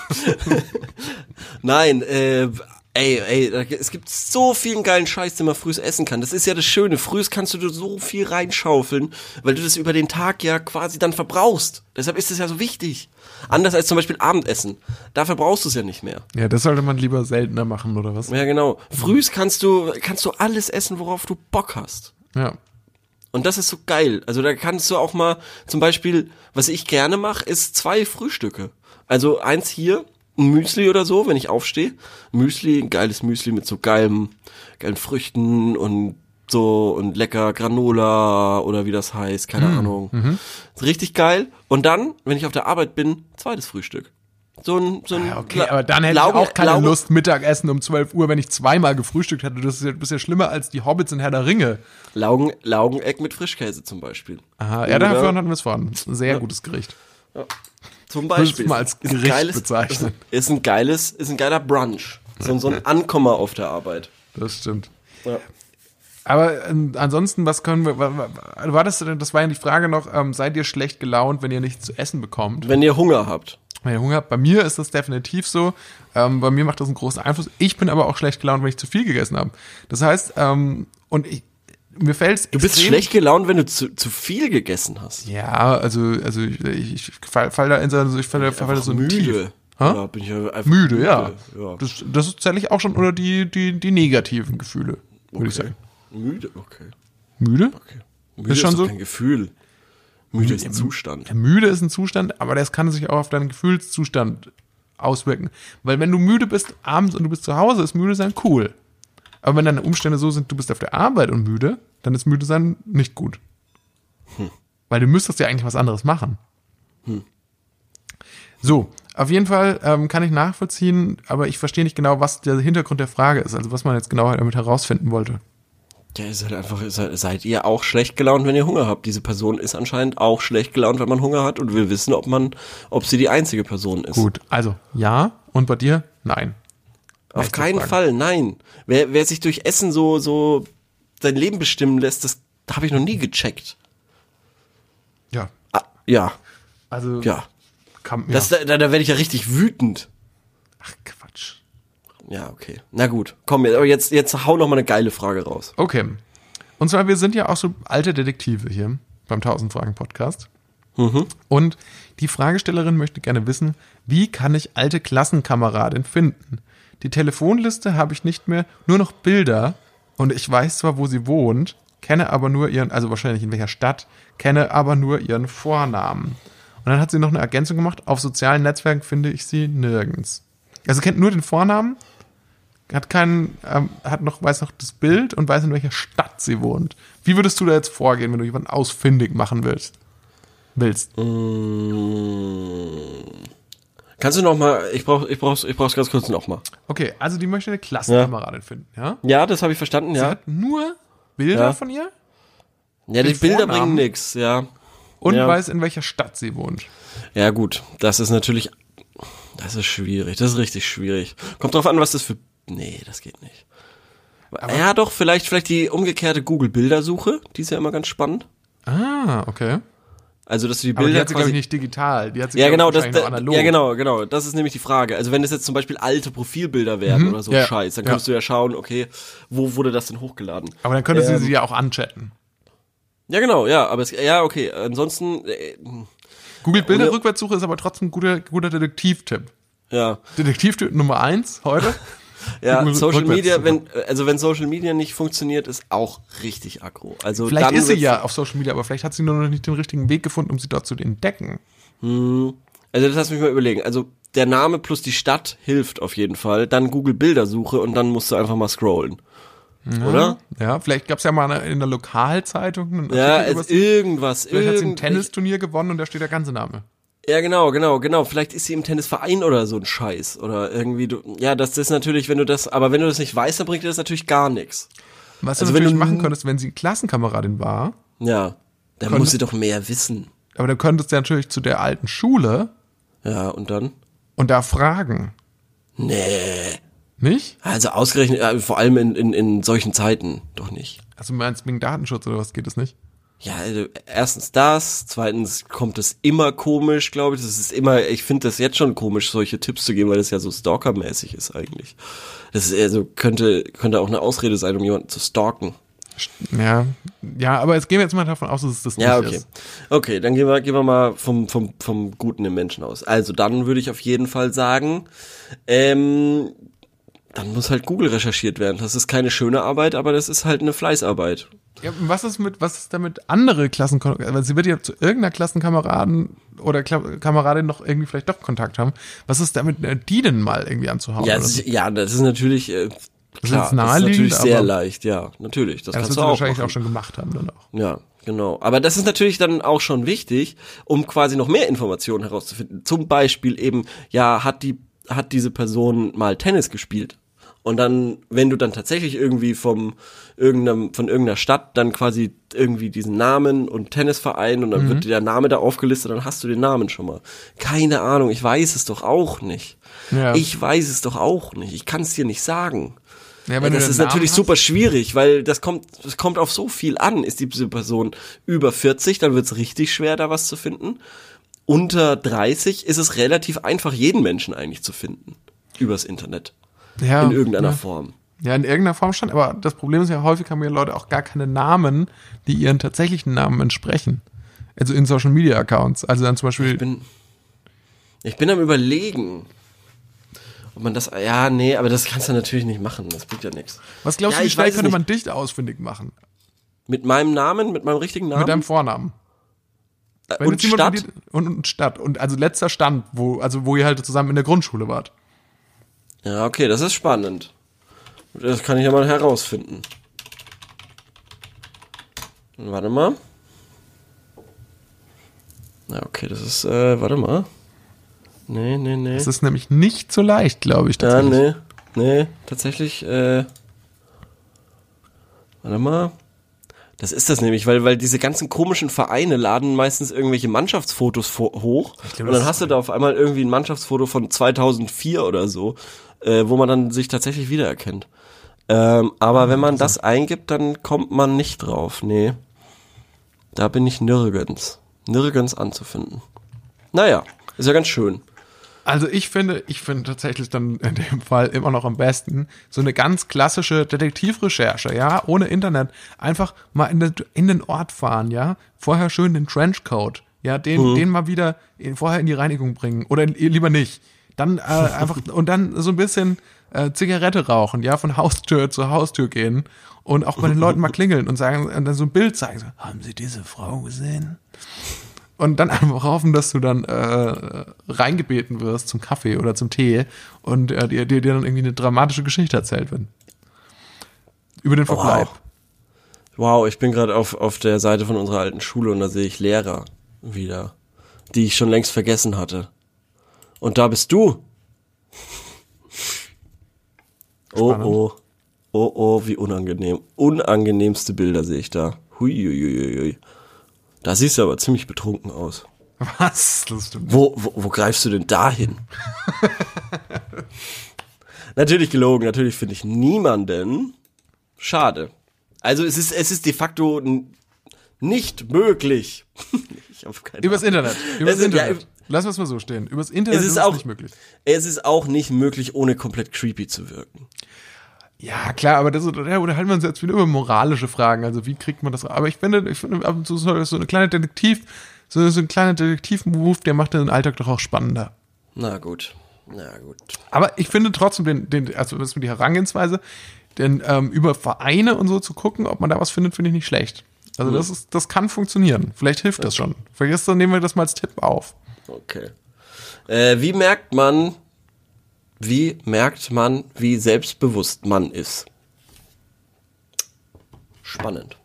<laughs> Nein, äh, ey, ey, es gibt so vielen geilen Scheiß, den man frühs essen kann. Das ist ja das Schöne. Frühs kannst du so viel reinschaufeln, weil du das über den Tag ja quasi dann verbrauchst. Deshalb ist es ja so wichtig. Anders als zum Beispiel Abendessen. Da verbrauchst du es ja nicht mehr. Ja, das sollte man lieber seltener machen, oder was? Ja, genau. Frühs kannst du, kannst du alles essen, worauf du Bock hast. Ja. Und das ist so geil. Also da kannst du auch mal, zum Beispiel, was ich gerne mache, ist zwei Frühstücke. Also eins hier, ein Müsli oder so, wenn ich aufstehe. Müsli, ein geiles Müsli mit so geilem, geilen Früchten und so und lecker Granola oder wie das heißt, keine Ahnung. Ist richtig geil. Und dann, wenn ich auf der Arbeit bin, zweites Frühstück. So ein, so ein Ja, okay, aber dann hätte Laugen- ich auch keine Laugen- Lust, Mittagessen um 12 Uhr, wenn ich zweimal gefrühstückt hätte. Das ist ja, das ist ja schlimmer als die Hobbits in Herr der Ringe. Laugen, Laugeneck mit Frischkäse zum Beispiel. Aha, ja, dafür hatten wir es vorhin. Sehr gutes Gericht. Zum Beispiel. mal als Ist ein Gericht geiles, bezeichnen. Ist ein geiles, ist ein geiler Brunch. So, so ein Ankommer auf der Arbeit. Das stimmt. Ja. Aber ähm, ansonsten, was können wir, wa- wa- war das, das war ja die Frage noch, ähm, seid ihr schlecht gelaunt, wenn ihr nichts zu essen bekommt? Wenn ihr Hunger habt. Wenn ihr Hunger habt, bei mir ist das definitiv so. Ähm, bei mir macht das einen großen Einfluss. Ich bin aber auch schlecht gelaunt, wenn ich zu viel gegessen habe. Das heißt, ähm, und ich, mir fällt es Du bist schlecht gelaunt, wenn du zu, zu viel gegessen hast. Ja, also, also ich, ich fall, fall da in so, ich fall, fall da so Tief. müde. Hä? Ja, bin ich einfach Müde, ja. ja. Das, das zähle ich auch schon unter die, die, die negativen Gefühle, würde ich Okay. sagen. Müde, okay. Müde? okay. Müde ist, schon doch so? kein Gefühl. Müde ist ein Zustand. Müde ist ein Zustand, aber das kann sich auch auf deinen Gefühlszustand auswirken. Weil wenn du müde bist abends und du bist zu Hause, ist müde sein cool. Aber wenn deine Umstände so sind, du bist auf der Arbeit und müde, dann ist müde sein nicht gut. Weil du müsstest ja eigentlich was anderes machen. So, auf jeden Fall ähm, kann ich nachvollziehen, aber ich verstehe nicht genau, was der Hintergrund der Frage ist, also was man jetzt genau damit herausfinden wollte. Ja, ist halt einfach, halt, seid ihr auch schlecht gelaunt, wenn ihr Hunger habt? Diese Person ist anscheinend auch schlecht gelaunt, wenn man Hunger hat und will wissen, ob man, ob sie die einzige Person ist. Gut, also ja und bei dir nein. Auf keinen. Fall, nein. Wer, wer sich durch Essen so, so sein Leben bestimmen lässt, das habe ich noch nie gecheckt. Ja, Ah, ja, also ja. kann, ja. Das, da, da werde ich ja richtig wütend. Ach Quatsch. Ja, okay. Na gut. Komm, aber jetzt, jetzt hau noch mal eine geile Frage raus. Okay. Und zwar, wir sind ja auch so alte Detektive hier beim 1000 Fragen Podcast. Und die Fragestellerin möchte gerne wissen, wie kann ich alte Klassenkameradin finden? Die Telefonliste habe ich nicht mehr, nur noch Bilder und ich weiß zwar, wo sie wohnt, kenne aber nur ihren, also wahrscheinlich in welcher Stadt, kenne aber nur ihren Vornamen. Und dann hat sie noch eine Ergänzung gemacht, auf sozialen Netzwerken finde ich sie nirgends. Also kennt nur den Vornamen, hat keinen, ähm, hat noch, weiß noch das Bild und weiß in welcher Stadt sie wohnt. Wie würdest du da jetzt vorgehen, wenn du jemanden ausfindig machen willst? Willst. Kannst du noch mal, ich brauch, ich brauch's, ich brauch's ganz kurz noch mal. Okay, also die möchte eine Klassenkameradin finden, ja? Ja, das habe ich verstanden, Sie ja. hat nur Bilder Ja. von ihr Ja, die Bilder Vornamen? bringen nix, ja. und Ja. weiß, in welcher Stadt sie wohnt. Ja, gut. Das ist natürlich, das ist schwierig. Das ist richtig schwierig. Kommt drauf an, was das für, nee, das geht nicht. ja, doch, vielleicht, vielleicht die umgekehrte Google-Bildersuche. Die ist ja immer ganz spannend. Ah, okay. Also, dass du die Aber die Bilder hat sie, glaube ich, nicht digital. Die hat sie, Ja, genau, das, noch analog. ja, genau, genau. Das ist nämlich die Frage. Also, wenn das jetzt zum Beispiel alte Profilbilder wären oder so Mhm. ja, Scheiß, dann ja. kannst du ja schauen, okay, wo wurde das denn hochgeladen? Aber dann könnte sie Ähm, sie ja auch anchatten. Ja, genau, ja, aber es, ja, okay. Ansonsten, äh, Google Oder- Bilderrückwärtssuche ist aber trotzdem ein guter, guter Detektivtipp. ja, Detektivtipp Nummer eins heute. <laughs> ja, Social rückwärts Media, wenn, also wenn Social Media nicht funktioniert, ist auch richtig aggro. Also Vielleicht ist sie ja auf Social Media, aber vielleicht hat sie nur noch nicht den richtigen Weg gefunden, um sie dort zu entdecken. Also das lass mich mal überlegen. Also der Name plus die Stadt hilft auf jeden Fall. Dann Google Bildersuche und dann musst du einfach mal scrollen. Oder? Ja, vielleicht gab es ja mal in der Lokalzeitung Ja, sie. irgendwas. Vielleicht hat sie ein irgend- Tennisturnier gewonnen und da steht der ganze Name. Ja, genau, genau, genau. Vielleicht ist sie im Tennisverein oder so ein Scheiß. Oder irgendwie, du, ja, das ist natürlich, wenn du das, aber wenn du das nicht weißt, dann bringt dir das natürlich gar nichts. Was Also du wenn natürlich du- machen könntest, wenn sie Klassenkameradin war, Ja, dann Könnte- muss sie doch mehr wissen. aber dann könntest du natürlich zu der alten Schule Ja, und dann? und da fragen. Nee. Nicht? Also ausgerechnet, äh, vor allem in, in, in solchen Zeiten doch nicht. Also meinst du wegen Datenschutz oder was geht es nicht? Ja, also erstens das, zweitens kommt es immer komisch, glaube ich. Das ist immer, ich finde das jetzt schon komisch, solche Tipps zu geben, weil das ja so stalkermäßig ist eigentlich. Das ist also könnte könnte auch eine Ausrede sein, um jemanden zu stalken. Ja, ja, aber jetzt gehen wir jetzt mal davon aus, dass es das nicht Ja, okay. ist. Okay, dann gehen wir, gehen wir mal vom, vom, vom Guten im Menschen aus. Also dann würde ich auf jeden Fall sagen, ähm, dann muss halt Google recherchiert werden. Das ist keine schöne Arbeit, aber das ist halt eine Fleißarbeit. Ja, was ist mit, was ist damit andere Klassen, weil sie wird ja zu irgendeiner Klassenkameraden oder Kla Kameradin noch irgendwie vielleicht doch Kontakt haben. Was ist damit, äh, die denn mal irgendwie anzuhauen? Ja, das ist, ja, das ist natürlich, äh, ist klar, das ist naheliegend, natürlich sehr leicht, ja, natürlich. Das Ja, das kannst du auch wahrscheinlich machen. auch schon gemacht haben dann auch. Ja, genau. Aber das ist natürlich dann auch schon wichtig, um quasi noch mehr Informationen herauszufinden. Zum Beispiel eben, ja, hat die, hat diese Person mal Tennis gespielt? Und dann, wenn du dann tatsächlich irgendwie vom irgendeinem, von irgendeiner Stadt dann quasi irgendwie diesen Namen und Tennisverein und dann Mhm. wird der Name da aufgelistet, dann hast du den Namen schon mal. Keine Ahnung, ich weiß es doch auch nicht. Ja. Ich weiß es doch auch nicht. Ich kann es dir nicht sagen. Ja, Ja, wenn du das ist Namen natürlich hast- super schwierig, weil das kommt, das kommt auf so viel an. Ist diese Person über 40, dann wird es richtig schwer, da was zu finden. Unter 30 ist es relativ einfach, jeden Menschen eigentlich zu finden. Übers Internet. ja, in irgendeiner ja. Form. Ja, in irgendeiner Form schon, aber das Problem ist ja, häufig haben ja Leute auch gar keine Namen, die ihren tatsächlichen Namen entsprechen. Also in Social Media Accounts. Also dann zum Beispiel, Ich bin, ich bin am überlegen. Ob man das, ja, nee, aber das kannst du natürlich nicht machen. Das bringt ja nichts. was glaubst ja, du, wie schnell könnte nicht. man dich ausfindig machen? Mit meinem Namen, mit meinem richtigen Namen? Mit deinem Vornamen. Wenn und jetzt jemand Stadt? dir- Und, und Stadt. Und also letzter Stand, wo, also wo ihr halt zusammen in der Grundschule wart. Ja, okay, das ist spannend. Das kann ich ja mal herausfinden. Warte mal. Ja, okay, das ist, äh, warte mal. Nee, nee, nee. Das ist nämlich nicht so leicht, glaube ich. Ja, Tatsächlich. nee, nee, tatsächlich, äh, warte mal. Das ist das nämlich, weil, weil diese ganzen komischen Vereine laden meistens irgendwelche Mannschaftsfotos hoch. glaub, und dann hast du da auf einmal irgendwie ein Mannschaftsfoto von 2004 oder so, äh, wo man dann sich tatsächlich wiedererkennt. Ähm, aber wenn man das eingibt, dann kommt man nicht drauf. Nee. Da bin ich nirgends. Nirgends anzufinden. Naja, ist ja ganz schön. Also ich finde, ich finde tatsächlich dann in dem Fall immer noch am besten so eine ganz klassische Detektivrecherche, ja, ohne Internet. Einfach mal in den, in den Ort fahren, ja. Vorher schön den Trenchcoat, ja, den, den mal wieder in, vorher in die Reinigung bringen oder in, lieber nicht. Dann äh, <laughs> einfach und dann so ein bisschen äh, Zigarette rauchen, ja, von Haustür zu Haustür gehen und auch bei den Leuten mal klingeln und sagen und dann so ein Bild zeigen. So, Haben Sie diese Frau gesehen? Und dann einfach hoffen, dass du dann äh, reingebeten wirst zum Kaffee oder zum Tee und äh, dir, dir, dann irgendwie eine dramatische Geschichte erzählt wird. Über den Verbleib. Wow, ich bin gerade auf, auf der Seite von unserer alten Schule und da sehe ich Lehrer wieder, die ich schon längst vergessen hatte. Und da bist du. Oh Spannend. oh. Oh oh, wie unangenehm. Unangenehmste Bilder sehe ich da. Huiuiuiui. Da siehst du aber ziemlich betrunken aus. Was? Das stimmt. Wo, wo, wo greifst du denn da hin? <laughs> natürlich gelogen, natürlich finde ich niemanden. Schade. Also es ist, es ist de facto nicht möglich. <laughs> ich hab keine Übers Ahnung. Internet. Übers Es ist- ja, Internet. Lass uns mal so stehen. Übers Internet Es ist, ist es auch nicht möglich. Es ist auch nicht möglich, ohne komplett creepy zu wirken. Ja, klar, aber das, ja, oder halten wir uns jetzt wieder über moralische Fragen. Also wie kriegt man das? Aber ich finde, ich finde ab und zu so, so eine kleine Detektiv, so, so ein kleiner Detektiv-Move, der macht den Alltag doch auch spannender. Na gut. Na gut. Aber ich finde trotzdem den, den also das ist die Herangehensweise, denn ähm, über Vereine und so zu gucken, ob man da was findet, finde ich nicht schlecht. Also das ist, das kann funktionieren. Vielleicht hilft das schon. Vielleicht dann nehmen wir das mal als Tipp auf. Okay. Äh, wie merkt man, wie merkt man, wie selbstbewusst man ist? Spannend.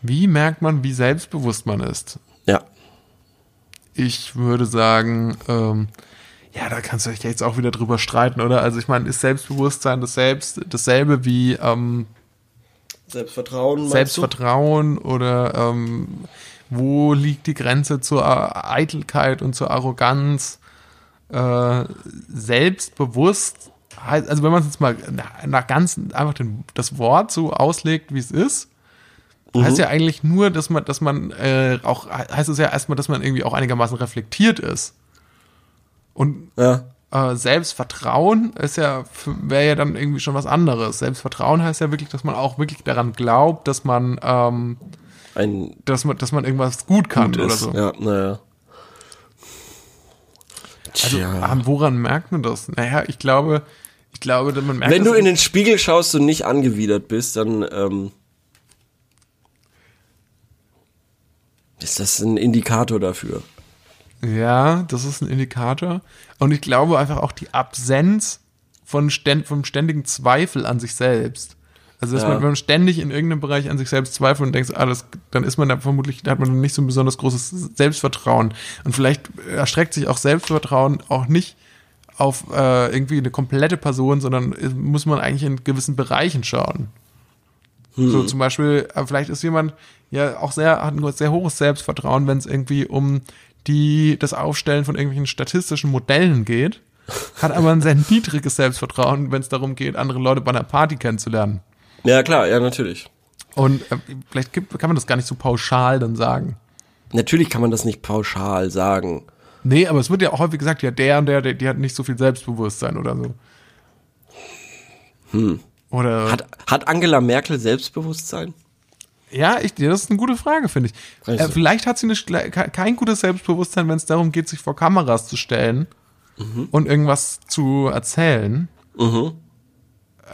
Wie merkt man, wie selbstbewusst man ist? Ja. Ich würde sagen, ähm, ja, da kannst du dich jetzt auch wieder drüber streiten, oder? Also ich meine, ist Selbstbewusstsein das selbst, dasselbe wie ähm, Selbstvertrauen, Selbstvertrauen oder ähm, wo liegt die Grenze zur Eitelkeit und zur Arroganz? Äh, selbstbewusst, heißt, also wenn man es jetzt mal nach, nach ganz einfach den, das Wort so auslegt, wie es ist, heißt ja eigentlich nur, dass man, dass man äh, auch heißt es ja erstmal, dass man irgendwie auch einigermaßen reflektiert ist. Und? Ja. äh, Selbstvertrauen ist ja wäre ja dann irgendwie schon was anderes. Selbstvertrauen heißt ja wirklich, dass man auch wirklich daran glaubt, dass man ähm, Ein dass man dass man irgendwas gut kann Gut oder ist. so. Ja, naja. Also Tja. ah, woran merkt man das? Naja, ich glaube, ich glaube, man merkt Wenn das du in den Spiegel schaust und nicht angewidert bist, dann ähm, ist das ein Indikator dafür. Ja, das ist ein Indikator. Und ich glaube einfach auch die Absenz von ständ, vom ständigen Zweifel an sich selbst. Also, dass Ja. man, wenn man ständig in irgendeinem Bereich an sich selbst zweifelt und denkt, ah, das, dann ist man da vermutlich, da hat man nicht so ein besonders großes Selbstvertrauen. Und vielleicht erstreckt sich auch Selbstvertrauen auch nicht auf äh, irgendwie eine komplette Person, sondern muss man eigentlich in gewissen Bereichen schauen. So zum Beispiel, äh, vielleicht ist jemand ja auch sehr, hat ein sehr hohes Selbstvertrauen, wenn es irgendwie um die, das Aufstellen von irgendwelchen statistischen Modellen geht, hat aber ein sehr <laughs> niedriges Selbstvertrauen, wenn es darum geht, andere Leute bei einer Party kennenzulernen. Ja, klar, ja, natürlich. Und äh, vielleicht gibt, kann man das gar nicht so pauschal dann sagen. Natürlich kann man das nicht pauschal sagen. Nee, aber es wird ja auch häufig gesagt, ja, der und der, der die hat nicht so viel Selbstbewusstsein oder so. Hm. Oder Hat, hat Angela Merkel Selbstbewusstsein? Ja, ich, das ist eine gute Frage, finde ich. Weißt Äh, vielleicht hat sie ke- kein gutes Selbstbewusstsein, wenn es darum geht, sich vor Kameras zu stellen und irgendwas zu erzählen. Äh,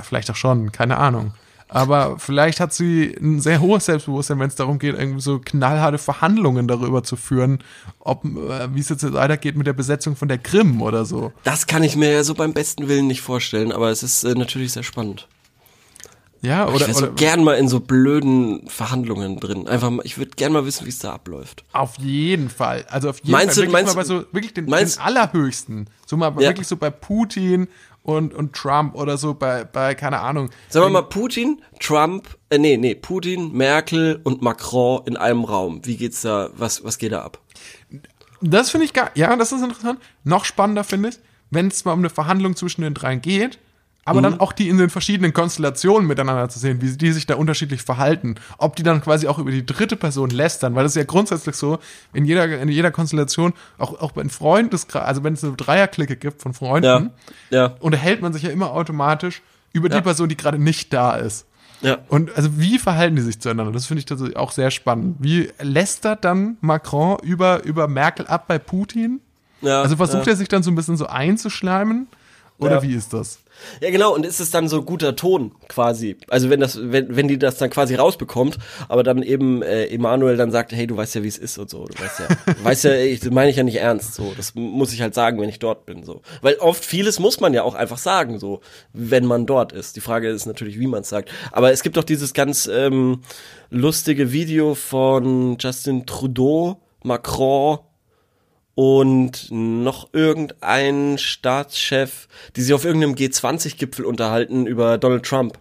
Vielleicht auch schon, keine Ahnung. Aber vielleicht hat sie ein sehr hohes Selbstbewusstsein, wenn es darum geht, irgendwie so knallharte Verhandlungen darüber zu führen, ob äh, wie es jetzt weitergeht mit der Besetzung von der Krim oder so. Das kann ich mir ja so beim besten Willen nicht vorstellen, aber es ist äh, natürlich sehr spannend. Ja, ich oder, wäre so oder gern mal in so blöden Verhandlungen drin. Einfach mal, ich würde gern mal wissen, wie es da abläuft. auf jeden Fall. Also auf jeden Meinst Fall du- wirklich meinst mal bei du- so wirklich den, meinst- den allerhöchsten. So mal Ja. wirklich so bei Putin und, und Trump oder so bei, bei keine Ahnung. Sagen wir mal Putin, Trump, äh, nee, nee, Putin, Merkel und Macron in einem Raum. Wie geht's da, was, was geht da ab? Das finde ich gar, ja, das ist interessant. Noch spannender finde ich, wenn es mal um eine Verhandlung zwischen den dreien geht, aber Mhm. dann auch die in den verschiedenen Konstellationen miteinander zu sehen, wie die sich da unterschiedlich verhalten. Ob die dann quasi auch über die dritte Person lästern, weil das ist ja grundsätzlich so, in jeder, in jeder Konstellation, auch, auch bei einem Freundeskreis, also wenn es eine Dreierklicke gibt von Freunden, Ja, ja, unterhält man sich ja immer automatisch über Ja. die Person, die gerade nicht da ist. ja. Und also wie verhalten die sich zueinander? Das finde ich tatsächlich auch sehr spannend. Wie lästert dann Macron über, über Merkel ab bei Putin? ja Also versucht ja. er sich dann so ein bisschen so einzuschleimen? Oder Ja. wie ist das? Ja, genau, und ist es dann so guter Ton quasi? Also wenn das, wenn, wenn die das dann quasi rausbekommt, aber dann eben äh, Emanuel dann sagt, hey, du weißt ja, wie es ist und so, du weißt ja, <laughs> weißt ja, ich das meine ich ja nicht ernst, so, das muss ich halt sagen, wenn ich dort bin, so. Weil oft vieles muss man ja auch einfach sagen, so, wenn man dort ist. Die Frage ist natürlich, wie man es sagt. Aber es gibt doch dieses ganz ähm, lustige Video von Justin Trudeau, Macron, und noch irgendein Staatschef, die sich auf irgendeinem G20-Gipfel unterhalten über Donald Trump.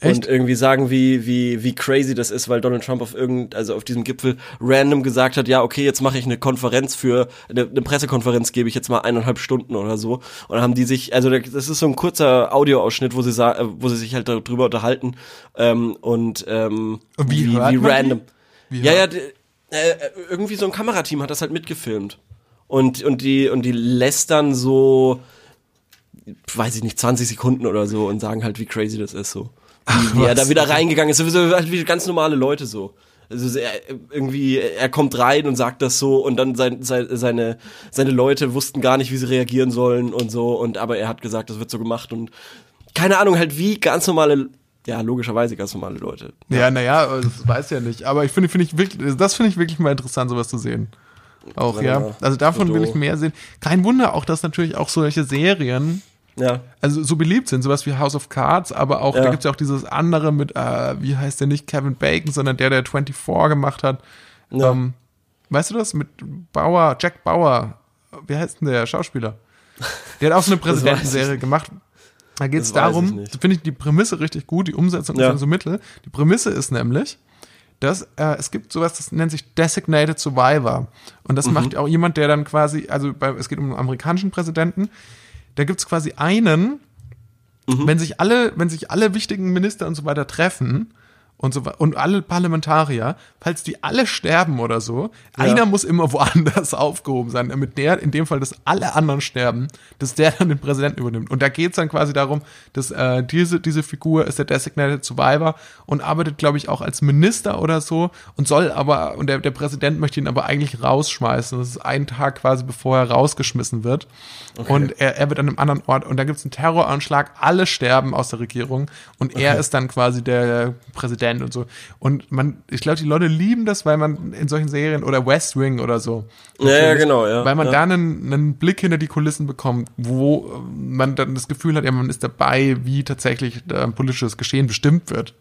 Echt? Und irgendwie sagen, wie, wie, wie crazy das ist, weil Donald Trump auf irgend, also auf diesem Gipfel random gesagt hat, ja, okay, jetzt mache ich eine Konferenz für, eine, eine Pressekonferenz gebe ich jetzt mal eineinhalb Stunden oder so. Und dann haben die sich, also das ist so ein kurzer Audioausschnitt, wo sie sa äh, wo sie sich halt darüber unterhalten. Ähm, und ähm, Und wie wie, wie random. Wie ja, ja, d- äh, irgendwie so ein Kamerateam hat das halt mitgefilmt. Und, und die, und die lästern so, weiß ich nicht, 20 Sekunden oder so und sagen halt, wie crazy das ist, so. Wie, wie er da wieder reingegangen ist, sowieso halt wie ganz normale Leute so. Also er, irgendwie, er kommt rein und sagt das so und dann sein, sein, seine, seine Leute wussten gar nicht, wie sie reagieren sollen und so und aber er hat gesagt, das wird so gemacht und keine Ahnung, halt wie ganz normale, ja, logischerweise ganz normale Leute. Ja, naja, das weiß ja nicht. Aber ich finde, finde ich wirklich, das finde ich wirklich mal interessant, sowas zu sehen. Auch, ja. Also davon will Trudeau. ich mehr sehen. Kein Wunder auch, dass natürlich auch solche Serien Ja. also so beliebt sind, sowas wie House of Cards, aber auch, Ja. da gibt's ja auch dieses andere mit, äh, wie heißt der nicht, Kevin Bacon, sondern der, der 24 gemacht hat. Ja. Ähm, weißt du das? Mit Bauer, Jack Bauer, wie heißt denn der Schauspieler? Der hat auch so eine <laughs> Präsidentenserie gemacht. Da weiß ich darum, finde ich die Prämisse richtig gut, die Umsetzung ist dann so mittel. Die Prämisse ist nämlich, dass äh, es gibt sowas, das nennt sich Designated Survivor. Und Mhm. das macht auch jemand, der dann quasi, also bei, es geht um einen amerikanischen Präsidenten, da gibt's quasi einen, Mhm. wenn sich alle, wenn sich alle wichtigen Minister und so weiter treffen und so und alle Parlamentarier, falls die alle sterben oder so, einer muss immer woanders <laughs> aufgehoben sein, damit der, in dem Fall, dass alle anderen sterben, dass der dann den Präsidenten übernimmt. Und da geht's dann quasi darum, dass äh, diese, diese Figur ist der Designated Survivor und arbeitet, glaube ich, auch als Minister oder so und soll aber, und der, der Präsident möchte ihn aber eigentlich rausschmeißen. Das ist ein Tag quasi, bevor er rausgeschmissen wird. Und er, er wird an einem anderen Ort und da gibt's einen Terroranschlag, alle sterben aus der Regierung und er ist dann quasi der Präsident und so. Und man, ich glaube, die Leute lieben das, weil man in solchen Serien oder West Wing oder so. Ja, ja, genau, ja. Weil man ja. da einen, einen Blick hinter die Kulissen bekommt, wo äh, man dann das Gefühl hat, ja, man ist dabei, wie tatsächlich äh, politisches Geschehen bestimmt wird.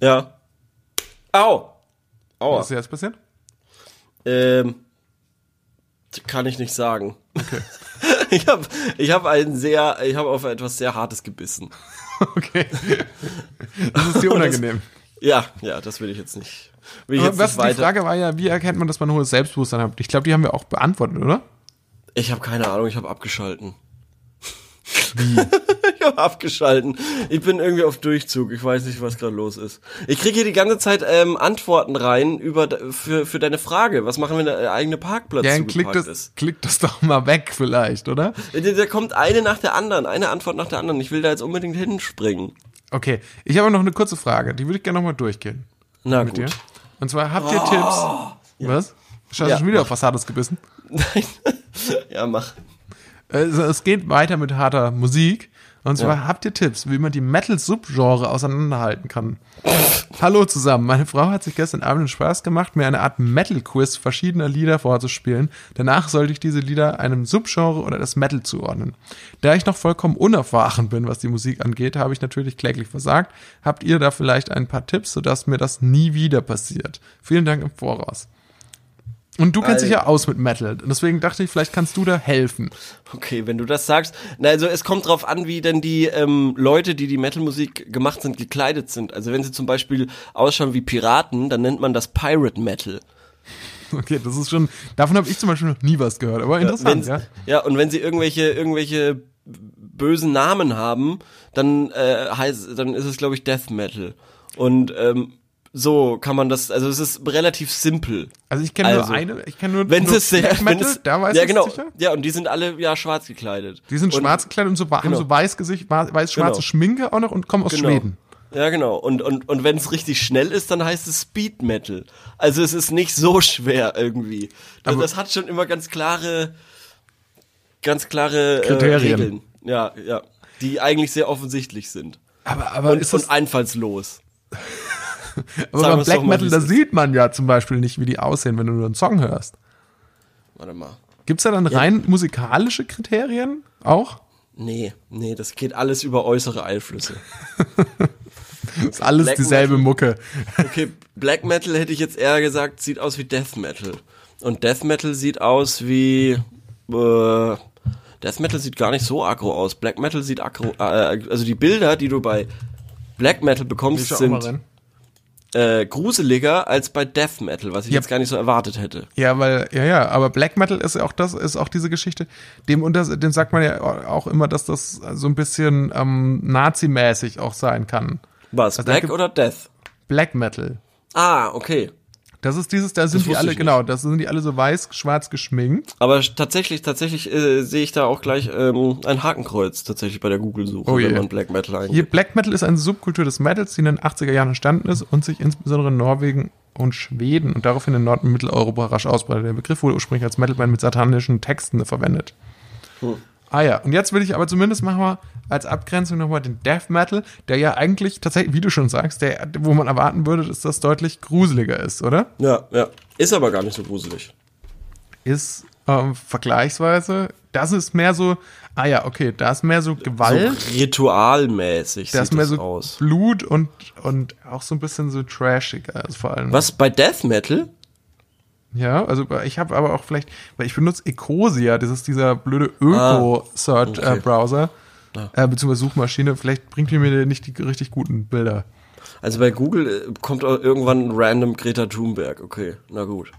Ja. Au. Aua. Was ist jetzt passiert? Ähm, kann ich nicht sagen. <laughs> ich habe ich hab ein sehr, ich habe auf etwas sehr Hartes gebissen. <laughs> Okay. Das ist dir <laughs> unangenehm. Ja, ja, das will ich jetzt nicht. Will ich jetzt was nicht die. Frage war ja, wie erkennt man, dass man ein hohes Selbstbewusstsein hat? Ich glaube, die haben wir auch beantwortet, oder? Ich habe keine Ahnung, ich habe abgeschalten. Wie? <laughs> ich habe abgeschalten. Ich bin irgendwie auf Durchzug. Ich weiß nicht, was gerade los ist. Ich kriege hier die ganze Zeit ähm, Antworten rein über für, für deine Frage. Was machen, wenn der eigene Parkplatz Ja, dann klick zugeparkt das, ist? klick das doch mal weg vielleicht, oder? Da, da kommt eine nach der anderen, eine Antwort nach der anderen. Ich will da jetzt unbedingt hinspringen. Okay, ich habe noch eine kurze Frage, die würde ich gerne nochmal durchgehen Na mit gut. dir. Und zwar, habt ihr Tipps? Was? Hast du Ja, schon wieder auf was Hartes gebissen? <laughs> Nein. ja, mach. Also, es geht weiter mit harter Musik. Und zwar Ja. habt ihr Tipps, wie man die Metal-Subgenre auseinanderhalten kann. Hallo zusammen. Meine Frau hat sich gestern Abend den Spaß gemacht, mir eine Art Metal-Quiz verschiedener Lieder vorzuspielen. Danach sollte ich diese Lieder einem Subgenre oder das Metal zuordnen. Da ich noch vollkommen unerfahren bin, was die Musik angeht, habe ich natürlich kläglich versagt. Habt ihr da vielleicht ein paar Tipps, sodass mir das nie wieder passiert? Vielen Dank im Voraus. Und du kennst dich ja aus mit Metal. Und deswegen dachte ich, vielleicht kannst du da helfen. Okay, wenn du das sagst. Na, also es kommt drauf an, wie denn die ähm, Leute, die die Metal-Musik gemacht sind, gekleidet sind. Also wenn sie zum Beispiel ausschauen wie Piraten, dann nennt man das Pirate Metal. Okay, das ist schon, davon habe ich zum Beispiel noch nie was gehört, aber interessant, wenn, ja. ja, und wenn sie irgendwelche, irgendwelche bösen Namen haben, dann äh, heißt, dann ist es, glaube ich, Death Metal. Und ähm, so kann man das, also es ist relativ simpel. Also ich kenne Also, nur eine, ich kenne nur, Wenn nur es Black Metal, es, da weiß ja ich genau, sicher. ja und die sind alle ja schwarz gekleidet. Die sind und, schwarz gekleidet und so, haben genau. so weiß Gesicht, weiß-schwarze Genau. Schminke auch noch und kommen aus Genau. Schweden. Ja, genau. Und, und, und wenn es richtig schnell ist, dann heißt es Speed Metal. Also es ist nicht so <laughs> schwer irgendwie. Das, das hat schon immer ganz klare, ganz klare äh, Kriterien. Regeln. Ja, ja. Die eigentlich sehr offensichtlich sind. Aber, aber Und, ist und einfallslos. Aber sagen beim Black Metal, da es sieht man ja zum Beispiel nicht, wie die aussehen, wenn du nur einen Song hörst. Warte mal. Gibt's da dann rein musikalische Kriterien auch? Nee, nee, das geht alles über äußere Einflüsse. <laughs> Ist alles Black dieselbe Metal. Mucke. Okay, Black Metal hätte ich jetzt eher gesagt, sieht aus wie Death Metal. Und Death Metal sieht aus wie. Äh, Death Metal sieht gar nicht so aggro aus. Black Metal sieht aggro. Äh, also die Bilder, die du bei Black Metal bekommst, sind. Äh, gruseliger als bei Death Metal, was ich Ja. jetzt gar nicht so erwartet hätte. Ja, weil, ja, ja, aber Black Metal ist ja auch das, ist auch diese Geschichte, dem unter, dem sagt man ja auch immer, dass das so ein bisschen ähm, Nazi-mäßig auch sein kann. Was? Also Black oder Death? Black Metal. Ah, okay. Das ist dieses, da sind die alle, genau, das sind die alle so weiß, schwarz geschminkt. Aber tatsächlich, tatsächlich äh, sehe ich da auch gleich ähm, ein Hakenkreuz tatsächlich bei der Google-Suche, Oh wenn man Black Metal eingibt. Hier, Black Metal ist eine Subkultur des Metals, die in den 80er Jahren entstanden ist und sich insbesondere in Norwegen und Schweden und daraufhin in Nord- und Mitteleuropa rasch ausbreitet. Der Begriff wurde ursprünglich als Metalband mit satanischen Texten verwendet. Ah ja, und jetzt will ich aber zumindest machen wir als Abgrenzung nochmal den Death Metal, der ja eigentlich tatsächlich, wie du schon sagst, der, wo man erwarten würde, dass das deutlich gruseliger ist, oder? Ja, ja. Ist aber gar nicht so gruselig. Ist ähm, vergleichsweise, das ist mehr so, ah ja, okay, da ist mehr so Gewalt. So ritualmäßig Da sieht ist mehr so aus. Blut und, und auch so ein bisschen so trashiger ist vor allem. Was bei Death Metal? Ja, also ich habe aber auch vielleicht, weil ich benutze Ecosia, das ist dieser blöde Ah, Öko-Search-Browser, äh, beziehungsweise Suchmaschine, vielleicht bringt ihr mir nicht die richtig guten Bilder. Also bei Google äh, kommt auch irgendwann random Greta Thunberg. Okay, na gut.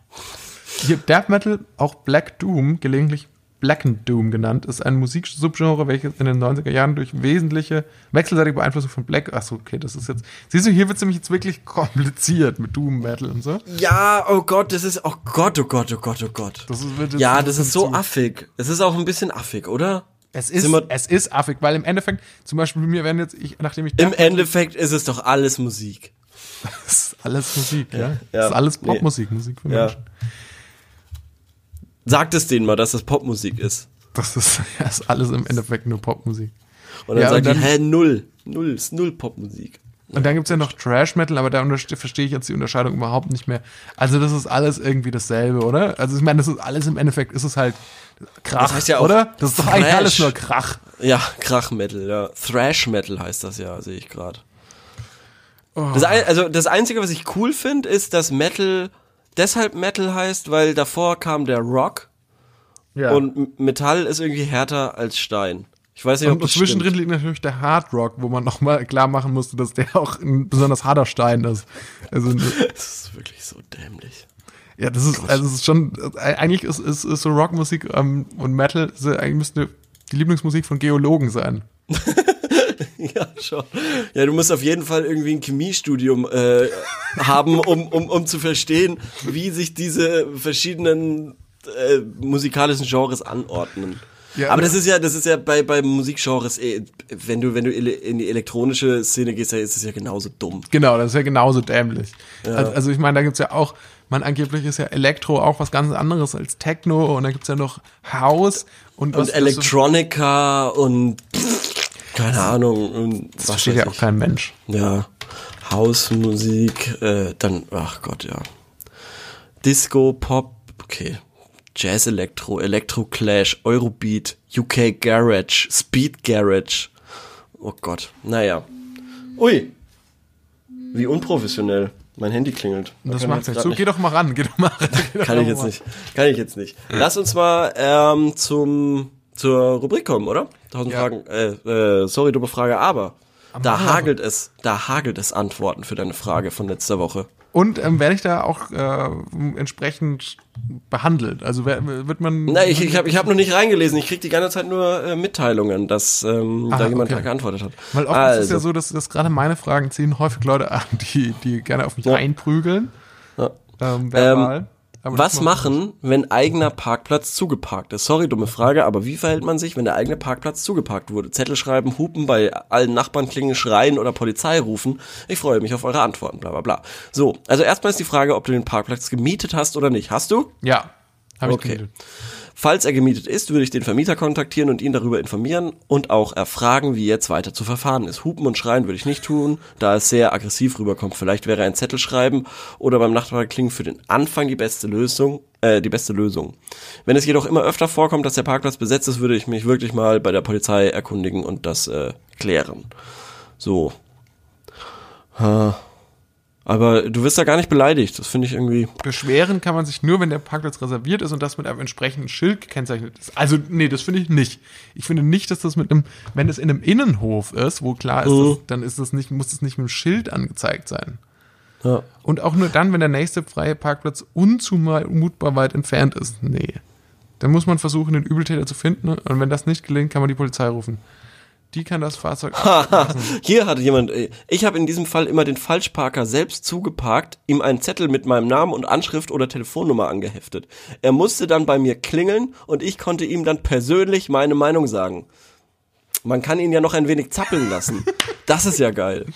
Hier Death Metal, auch Black Doom, gelegentlich Blackened Doom genannt, ist ein Musiksubgenre, welches in den 90er Jahren durch wesentliche wechselseitige Beeinflussung von Black, achso, okay, das ist jetzt, siehst du, hier wird es nämlich jetzt wirklich <laughs> kompliziert mit Doom Metal und so. Ja, oh Gott, das ist, oh Gott, oh Gott, oh Gott, oh Gott. Das ist, ja, das ist so zu- affig. Es ist auch ein bisschen affig, oder? Es ist, es ist affig, weil im Endeffekt, zum Beispiel bei mir werden jetzt, ich, nachdem ich Im Endeffekt ist es doch alles Musik. <laughs> Das ist alles Musik, ja. Ja, Das ist alles nee. Popmusik, Musik für Ja. Sagt es denen mal, dass das Popmusik ist. Das ist, <laughs> ja, ist alles im Endeffekt nur Popmusik. Und dann Ja, sagt und die, hä, null. Null, ist null Popmusik. Und dann gibt's ja noch Trash Metal, aber da verstehe ich jetzt die Unterscheidung überhaupt nicht mehr. Also das ist alles irgendwie dasselbe, oder? Also ich meine, das ist alles im Endeffekt, ist es halt Krach, Das heißt ja auch oder? Das ist doch eigentlich Thrash. alles nur Krach. Ja, Krach-Metal, ja. Thrash-Metal heißt das ja, sehe ich gerade. Oh. Also das Einzige, was ich cool finde, ist, dass Metal deshalb Metal heißt, weil davor kam der Rock Ja. und Metall ist irgendwie härter als Stein. Ich weiß nicht, ob Und das zwischendrin stimmt. liegt natürlich der Hard Rock, wo man <laughs> nochmal klar machen musste, dass der auch ein besonders harter Stein ist. Also, <laughs> Das ist wirklich so dämlich. ja, das ist, also es ist schon, äh, eigentlich ist, ist, ist so Rockmusik ähm, und Metal, eigentlich müsste die Lieblingsmusik von Geologen sein. <laughs> <laughs> Ja, schon. Ja, du musst auf jeden Fall irgendwie ein Chemiestudium äh, haben, um, um, um zu verstehen, wie sich diese verschiedenen äh, musikalischen Genres anordnen. Ja, aber aber- das ist ja, das ist ja bei, bei Musikgenres, eh, wenn du, wenn du in die elektronische Szene gehst, ist es ja genauso dumm. Genau, das ist ja genauso dämlich. Also, also ich meine, da gibt's ja auch, man angeblich ist ja Elektro auch was ganz anderes als Techno und da gibt's ja noch House und Und das so- Electronica und pff, keine Ahnung. ähm, Das versteht ja auch kein Mensch. Ja, Hausmusik, äh, dann, ach Gott, ja. Disco, Pop, okay. Jazz Electro, Electro Clash, Eurobeat, UK Garage, Speed Garage. Oh Gott, naja. Ui. Wie unprofessionell. Mein Handy klingelt. Man Das macht nichts. So, geh doch mal ran, geh doch mal ran. Doch Kann ich jetzt nicht. Kann ich jetzt nicht. Lass uns mal ähm, zum zur Rubrik kommen, oder? Tausend Ja. Fragen. Äh, äh, sorry, dumme Frage, aber da machen wir. hagelt es, da hagelt es Antworten für deine Frage von letzter Woche. Und ähm, werde ich da auch äh, entsprechend behandelt? Also wer, wird man. Na, ich, ich habe ich hab noch nicht reingelesen. Ich krieg die ganze Zeit nur äh, Mitteilungen, dass ähm, Ah, da jemand okay. geantwortet hat. Weil oft also, ist es ja so, dass, dass gerade meine Fragen ziehen häufig Leute an, die, die gerne auf mich Ja. einprügeln. Ja. Ähm, verbal. Aber was machen, wenn eigener Parkplatz zugeparkt ist? Sorry, dumme Frage, aber wie verhält man sich, wenn der eigene Parkplatz zugeparkt wurde? Zettel schreiben, hupen, bei allen Nachbarn klingen, schreien oder Polizei rufen? Ich freue mich auf eure Antworten, bla bla bla. So, also erstmal ist die Frage, ob du den Parkplatz gemietet hast oder nicht. Hast du? Ja, habe ich Okay. gemietet. Falls er gemietet ist, würde ich den Vermieter kontaktieren und ihn darüber informieren und auch erfragen, wie jetzt weiter zu verfahren ist. Hupen und schreien würde ich nicht tun, da es sehr aggressiv rüberkommt. Vielleicht wäre ein Zettel schreiben oder beim Nachbarn klingen für den Anfang die beste Lösung, äh, die beste Lösung. Wenn es jedoch immer öfter vorkommt, dass der Parkplatz besetzt ist, würde ich mich wirklich mal bei der Polizei erkundigen und das äh, klären. So. Ha. Aber du wirst da gar nicht beleidigt. Das finde ich irgendwie. Beschweren kann man sich nur, wenn der Parkplatz reserviert ist und das mit einem entsprechenden Schild gekennzeichnet ist. Also, nee, das finde ich nicht. Ich finde nicht, dass das mit einem, wenn es in einem Innenhof ist, wo klar ist, Mhm. dass, dann ist das nicht, muss das nicht mit einem Schild angezeigt sein. Ja. Und auch nur dann, wenn der nächste freie Parkplatz unzumutbar weit entfernt ist. Nee. Dann muss man versuchen, den Übeltäter zu finden. Und wenn das nicht gelingt, kann man die Polizei rufen. Die kann das Fahrzeug Hier hatte jemand, äh, ich habe in diesem Fall immer den Falschparker selbst zugeparkt, ihm einen Zettel mit meinem Namen und Anschrift oder Telefonnummer angeheftet. Er musste dann bei mir klingeln und ich konnte ihm dann persönlich meine Meinung sagen. Man kann ihn ja noch ein wenig zappeln lassen. Das ist ja geil.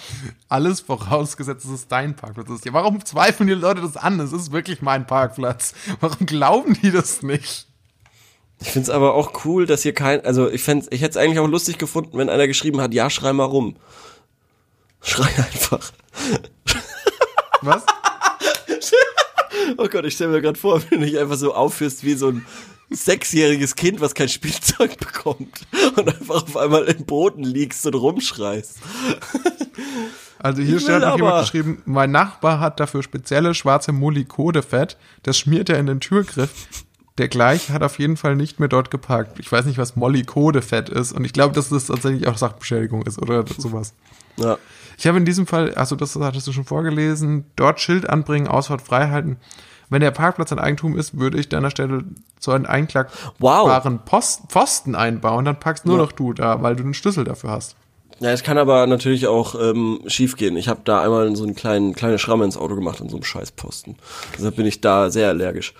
Alles vorausgesetzt, es dein Parkplatz ist. Ja, warum zweifeln die Leute das an? Es ist wirklich mein Parkplatz. Warum glauben die das nicht? Ich find's aber auch cool, dass hier kein, also ich fänd's, ich hätte es eigentlich auch lustig gefunden, wenn einer geschrieben hat, ja, schrei mal rum. Schrei einfach. Was? Oh Gott, ich stelle mir gerade vor, wenn du dich einfach so aufführst wie so ein sechsjähriges Kind, was kein Spielzeug <laughs> bekommt und einfach auf einmal im Boden liegst und rumschreist. Also hier steht noch jemand geschrieben, mein Nachbar hat dafür spezielle schwarze Molly-Kodefett. Das schmiert er in den Türgriff. Der gleich hat auf jeden Fall nicht mehr dort geparkt. Ich weiß nicht, was Molly-Kodefett ist. Und ich glaube, dass das tatsächlich auch Sachbeschädigung ist oder <laughs> sowas. Ja. Ich habe in diesem Fall, also das hattest du schon vorgelesen, dort Schild anbringen, Ausfahrt frei halten. Wenn der Parkplatz ein Eigentum ist, würde ich deiner Stelle so einen einklagbaren Post, Pfosten einbauen, dann packst nur Ja. noch du da, weil du den Schlüssel dafür hast. Ja, es kann aber natürlich auch ähm, schief gehen. Ich habe da einmal so einen kleinen kleine Schramme ins Auto gemacht an so einem Scheißposten. Deshalb bin ich da sehr allergisch.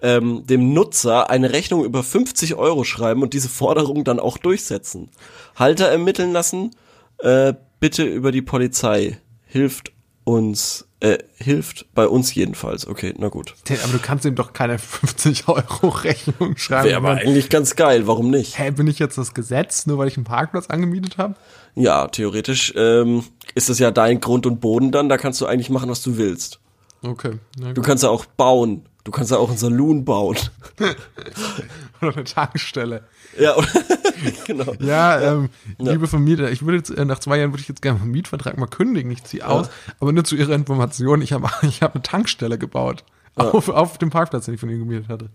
Ähm, dem Nutzer eine Rechnung über 50 Euro schreiben und diese Forderung dann auch durchsetzen. Halter ermitteln lassen, äh, bitte über die Polizei. Hilft uns, äh, hilft bei uns jedenfalls. Okay, na gut. Aber du kannst ihm doch keine 50 Euro Rechnung schreiben. Wäre aber eigentlich ganz geil, warum nicht? Hä, bin ich jetzt das Gesetz, nur weil ich einen Parkplatz angemietet habe? Ja, theoretisch ähm, ist das ja dein Grund und Boden dann, da kannst du eigentlich machen, was du willst. Okay. Na Du gut. kannst ja auch bauen. Du kannst ja auch einen Saloon bauen. <laughs> Oder eine Tankstelle. Ja, oder? <laughs> genau. Ja, ähm, Ja. liebe Vermieter, ich würde jetzt, äh, nach zwei Jahren würde ich jetzt gerne einen Mietvertrag mal kündigen. Ich ziehe aus. Aber nur zu Ihrer Information, ich habe <laughs> ich hab eine Tankstelle gebaut. Auf, auf dem Parkplatz, den ich von Ihnen gemietet hatte.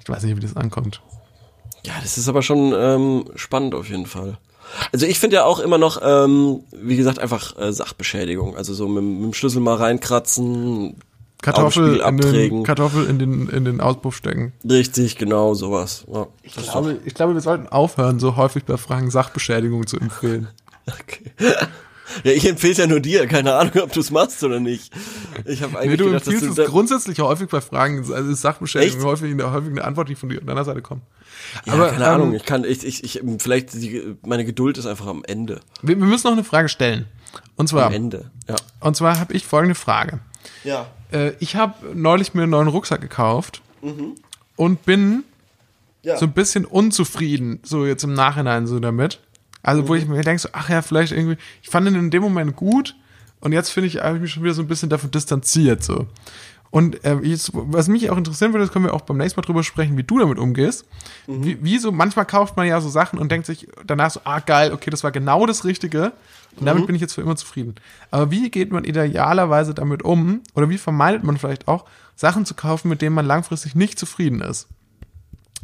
Ich weiß nicht, wie das ankommt. Ja, das ist aber schon ähm, spannend auf jeden Fall. Also ich finde ja auch immer noch, ähm, wie gesagt, einfach äh, Sachbeschädigung. Also so mit, mit dem Schlüssel mal reinkratzen, Kartoffel in, den. Kartoffel in den, in den Auspuff stecken. Richtig, genau, sowas. Ja, Ich glaube, ich glaube, wir sollten aufhören, so häufig bei Fragen Sachbeschädigung zu empfehlen. <laughs> okay. Ja, ich empfehle ja nur dir. Keine Ahnung, ob du es machst oder nicht. Ich habe Nee, eigentlich du gedacht, dass empfiehlst du... es grundsätzlich häufig bei Fragen, also ist Sachbeschädigung Echt? häufig eine, häufig eine Antwort, die von dir- deiner Seite kommt. ja, aber, keine ähm, Ahnung, ich kann, ich, ich, ich vielleicht, die, meine Geduld ist einfach am Ende. Wir, wir müssen noch eine Frage stellen. Und zwar, Am Ende, ja. und zwar habe ich folgende Frage. Ja. Äh, ich habe neulich mir einen neuen Rucksack gekauft und bin Ja. so ein bisschen unzufrieden, so jetzt im Nachhinein so damit. Also wo ich mir denke, so, ach ja, vielleicht irgendwie, ich fand ihn in dem Moment gut und jetzt finde ich, habe ich mich schon wieder so ein bisschen davon distanziert. so. Und äh, jetzt, was mich auch interessieren würde, das können wir auch beim nächsten Mal drüber sprechen, wie du damit umgehst. Wie, wie so, manchmal kauft man ja so Sachen und denkt sich danach so, ah geil, okay, das war genau das Richtige. Und damit bin ich jetzt für immer zufrieden. Aber wie geht man idealerweise damit um? Oder wie vermeidet man vielleicht auch, Sachen zu kaufen, mit denen man langfristig nicht zufrieden ist?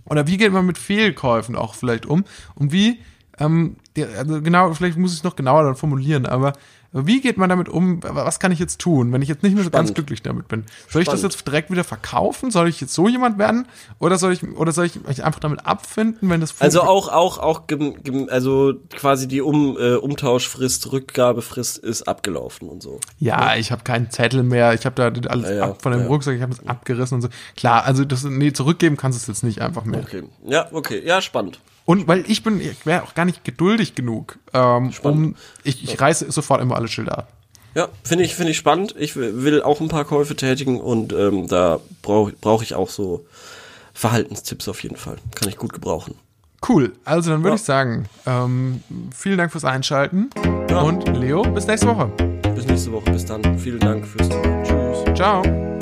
Oder wie geht man mit Fehlkäufen auch vielleicht um? Und wie, ähm, also genau, vielleicht muss ich es noch genauer dann formulieren, aber wie geht man damit um? Was kann ich jetzt tun, wenn ich jetzt nicht mehr so ganz Spannend. glücklich damit bin? Soll ich das Spannend. jetzt direkt wieder verkaufen? Soll ich jetzt so jemand werden? Oder soll ich, oder soll ich mich einfach damit abfinden, wenn das Also auch, auch, auch, gem, gem, also quasi die um, äh, Umtauschfrist, Rückgabefrist ist abgelaufen und so. Ja, ich habe keinen Zettel mehr. Ich habe da alles Ja, ja, ab von dem ja. Rucksack, ich habe das abgerissen und so. Klar, also das nee, zurückgeben kannst du es jetzt nicht einfach mehr. Okay. Ja, okay. Ja, spannend. Und weil ich bin, ich wäre auch gar nicht geduldig genug, ähm, um ich, ich reiße sofort immer alle Schilder ab. Ja, finde ich, finde ich spannend. Ich will auch ein paar Käufe tätigen und ähm, da brauche brauch ich auch so Verhaltenstipps auf jeden Fall. Kann ich gut gebrauchen. Cool. Also dann würde Ja. ich sagen, ähm, vielen Dank fürs Einschalten und Leo, bis nächste Woche. Bis nächste Woche. Bis dann. Vielen Dank fürs Zuhören. Tschüss. Ciao.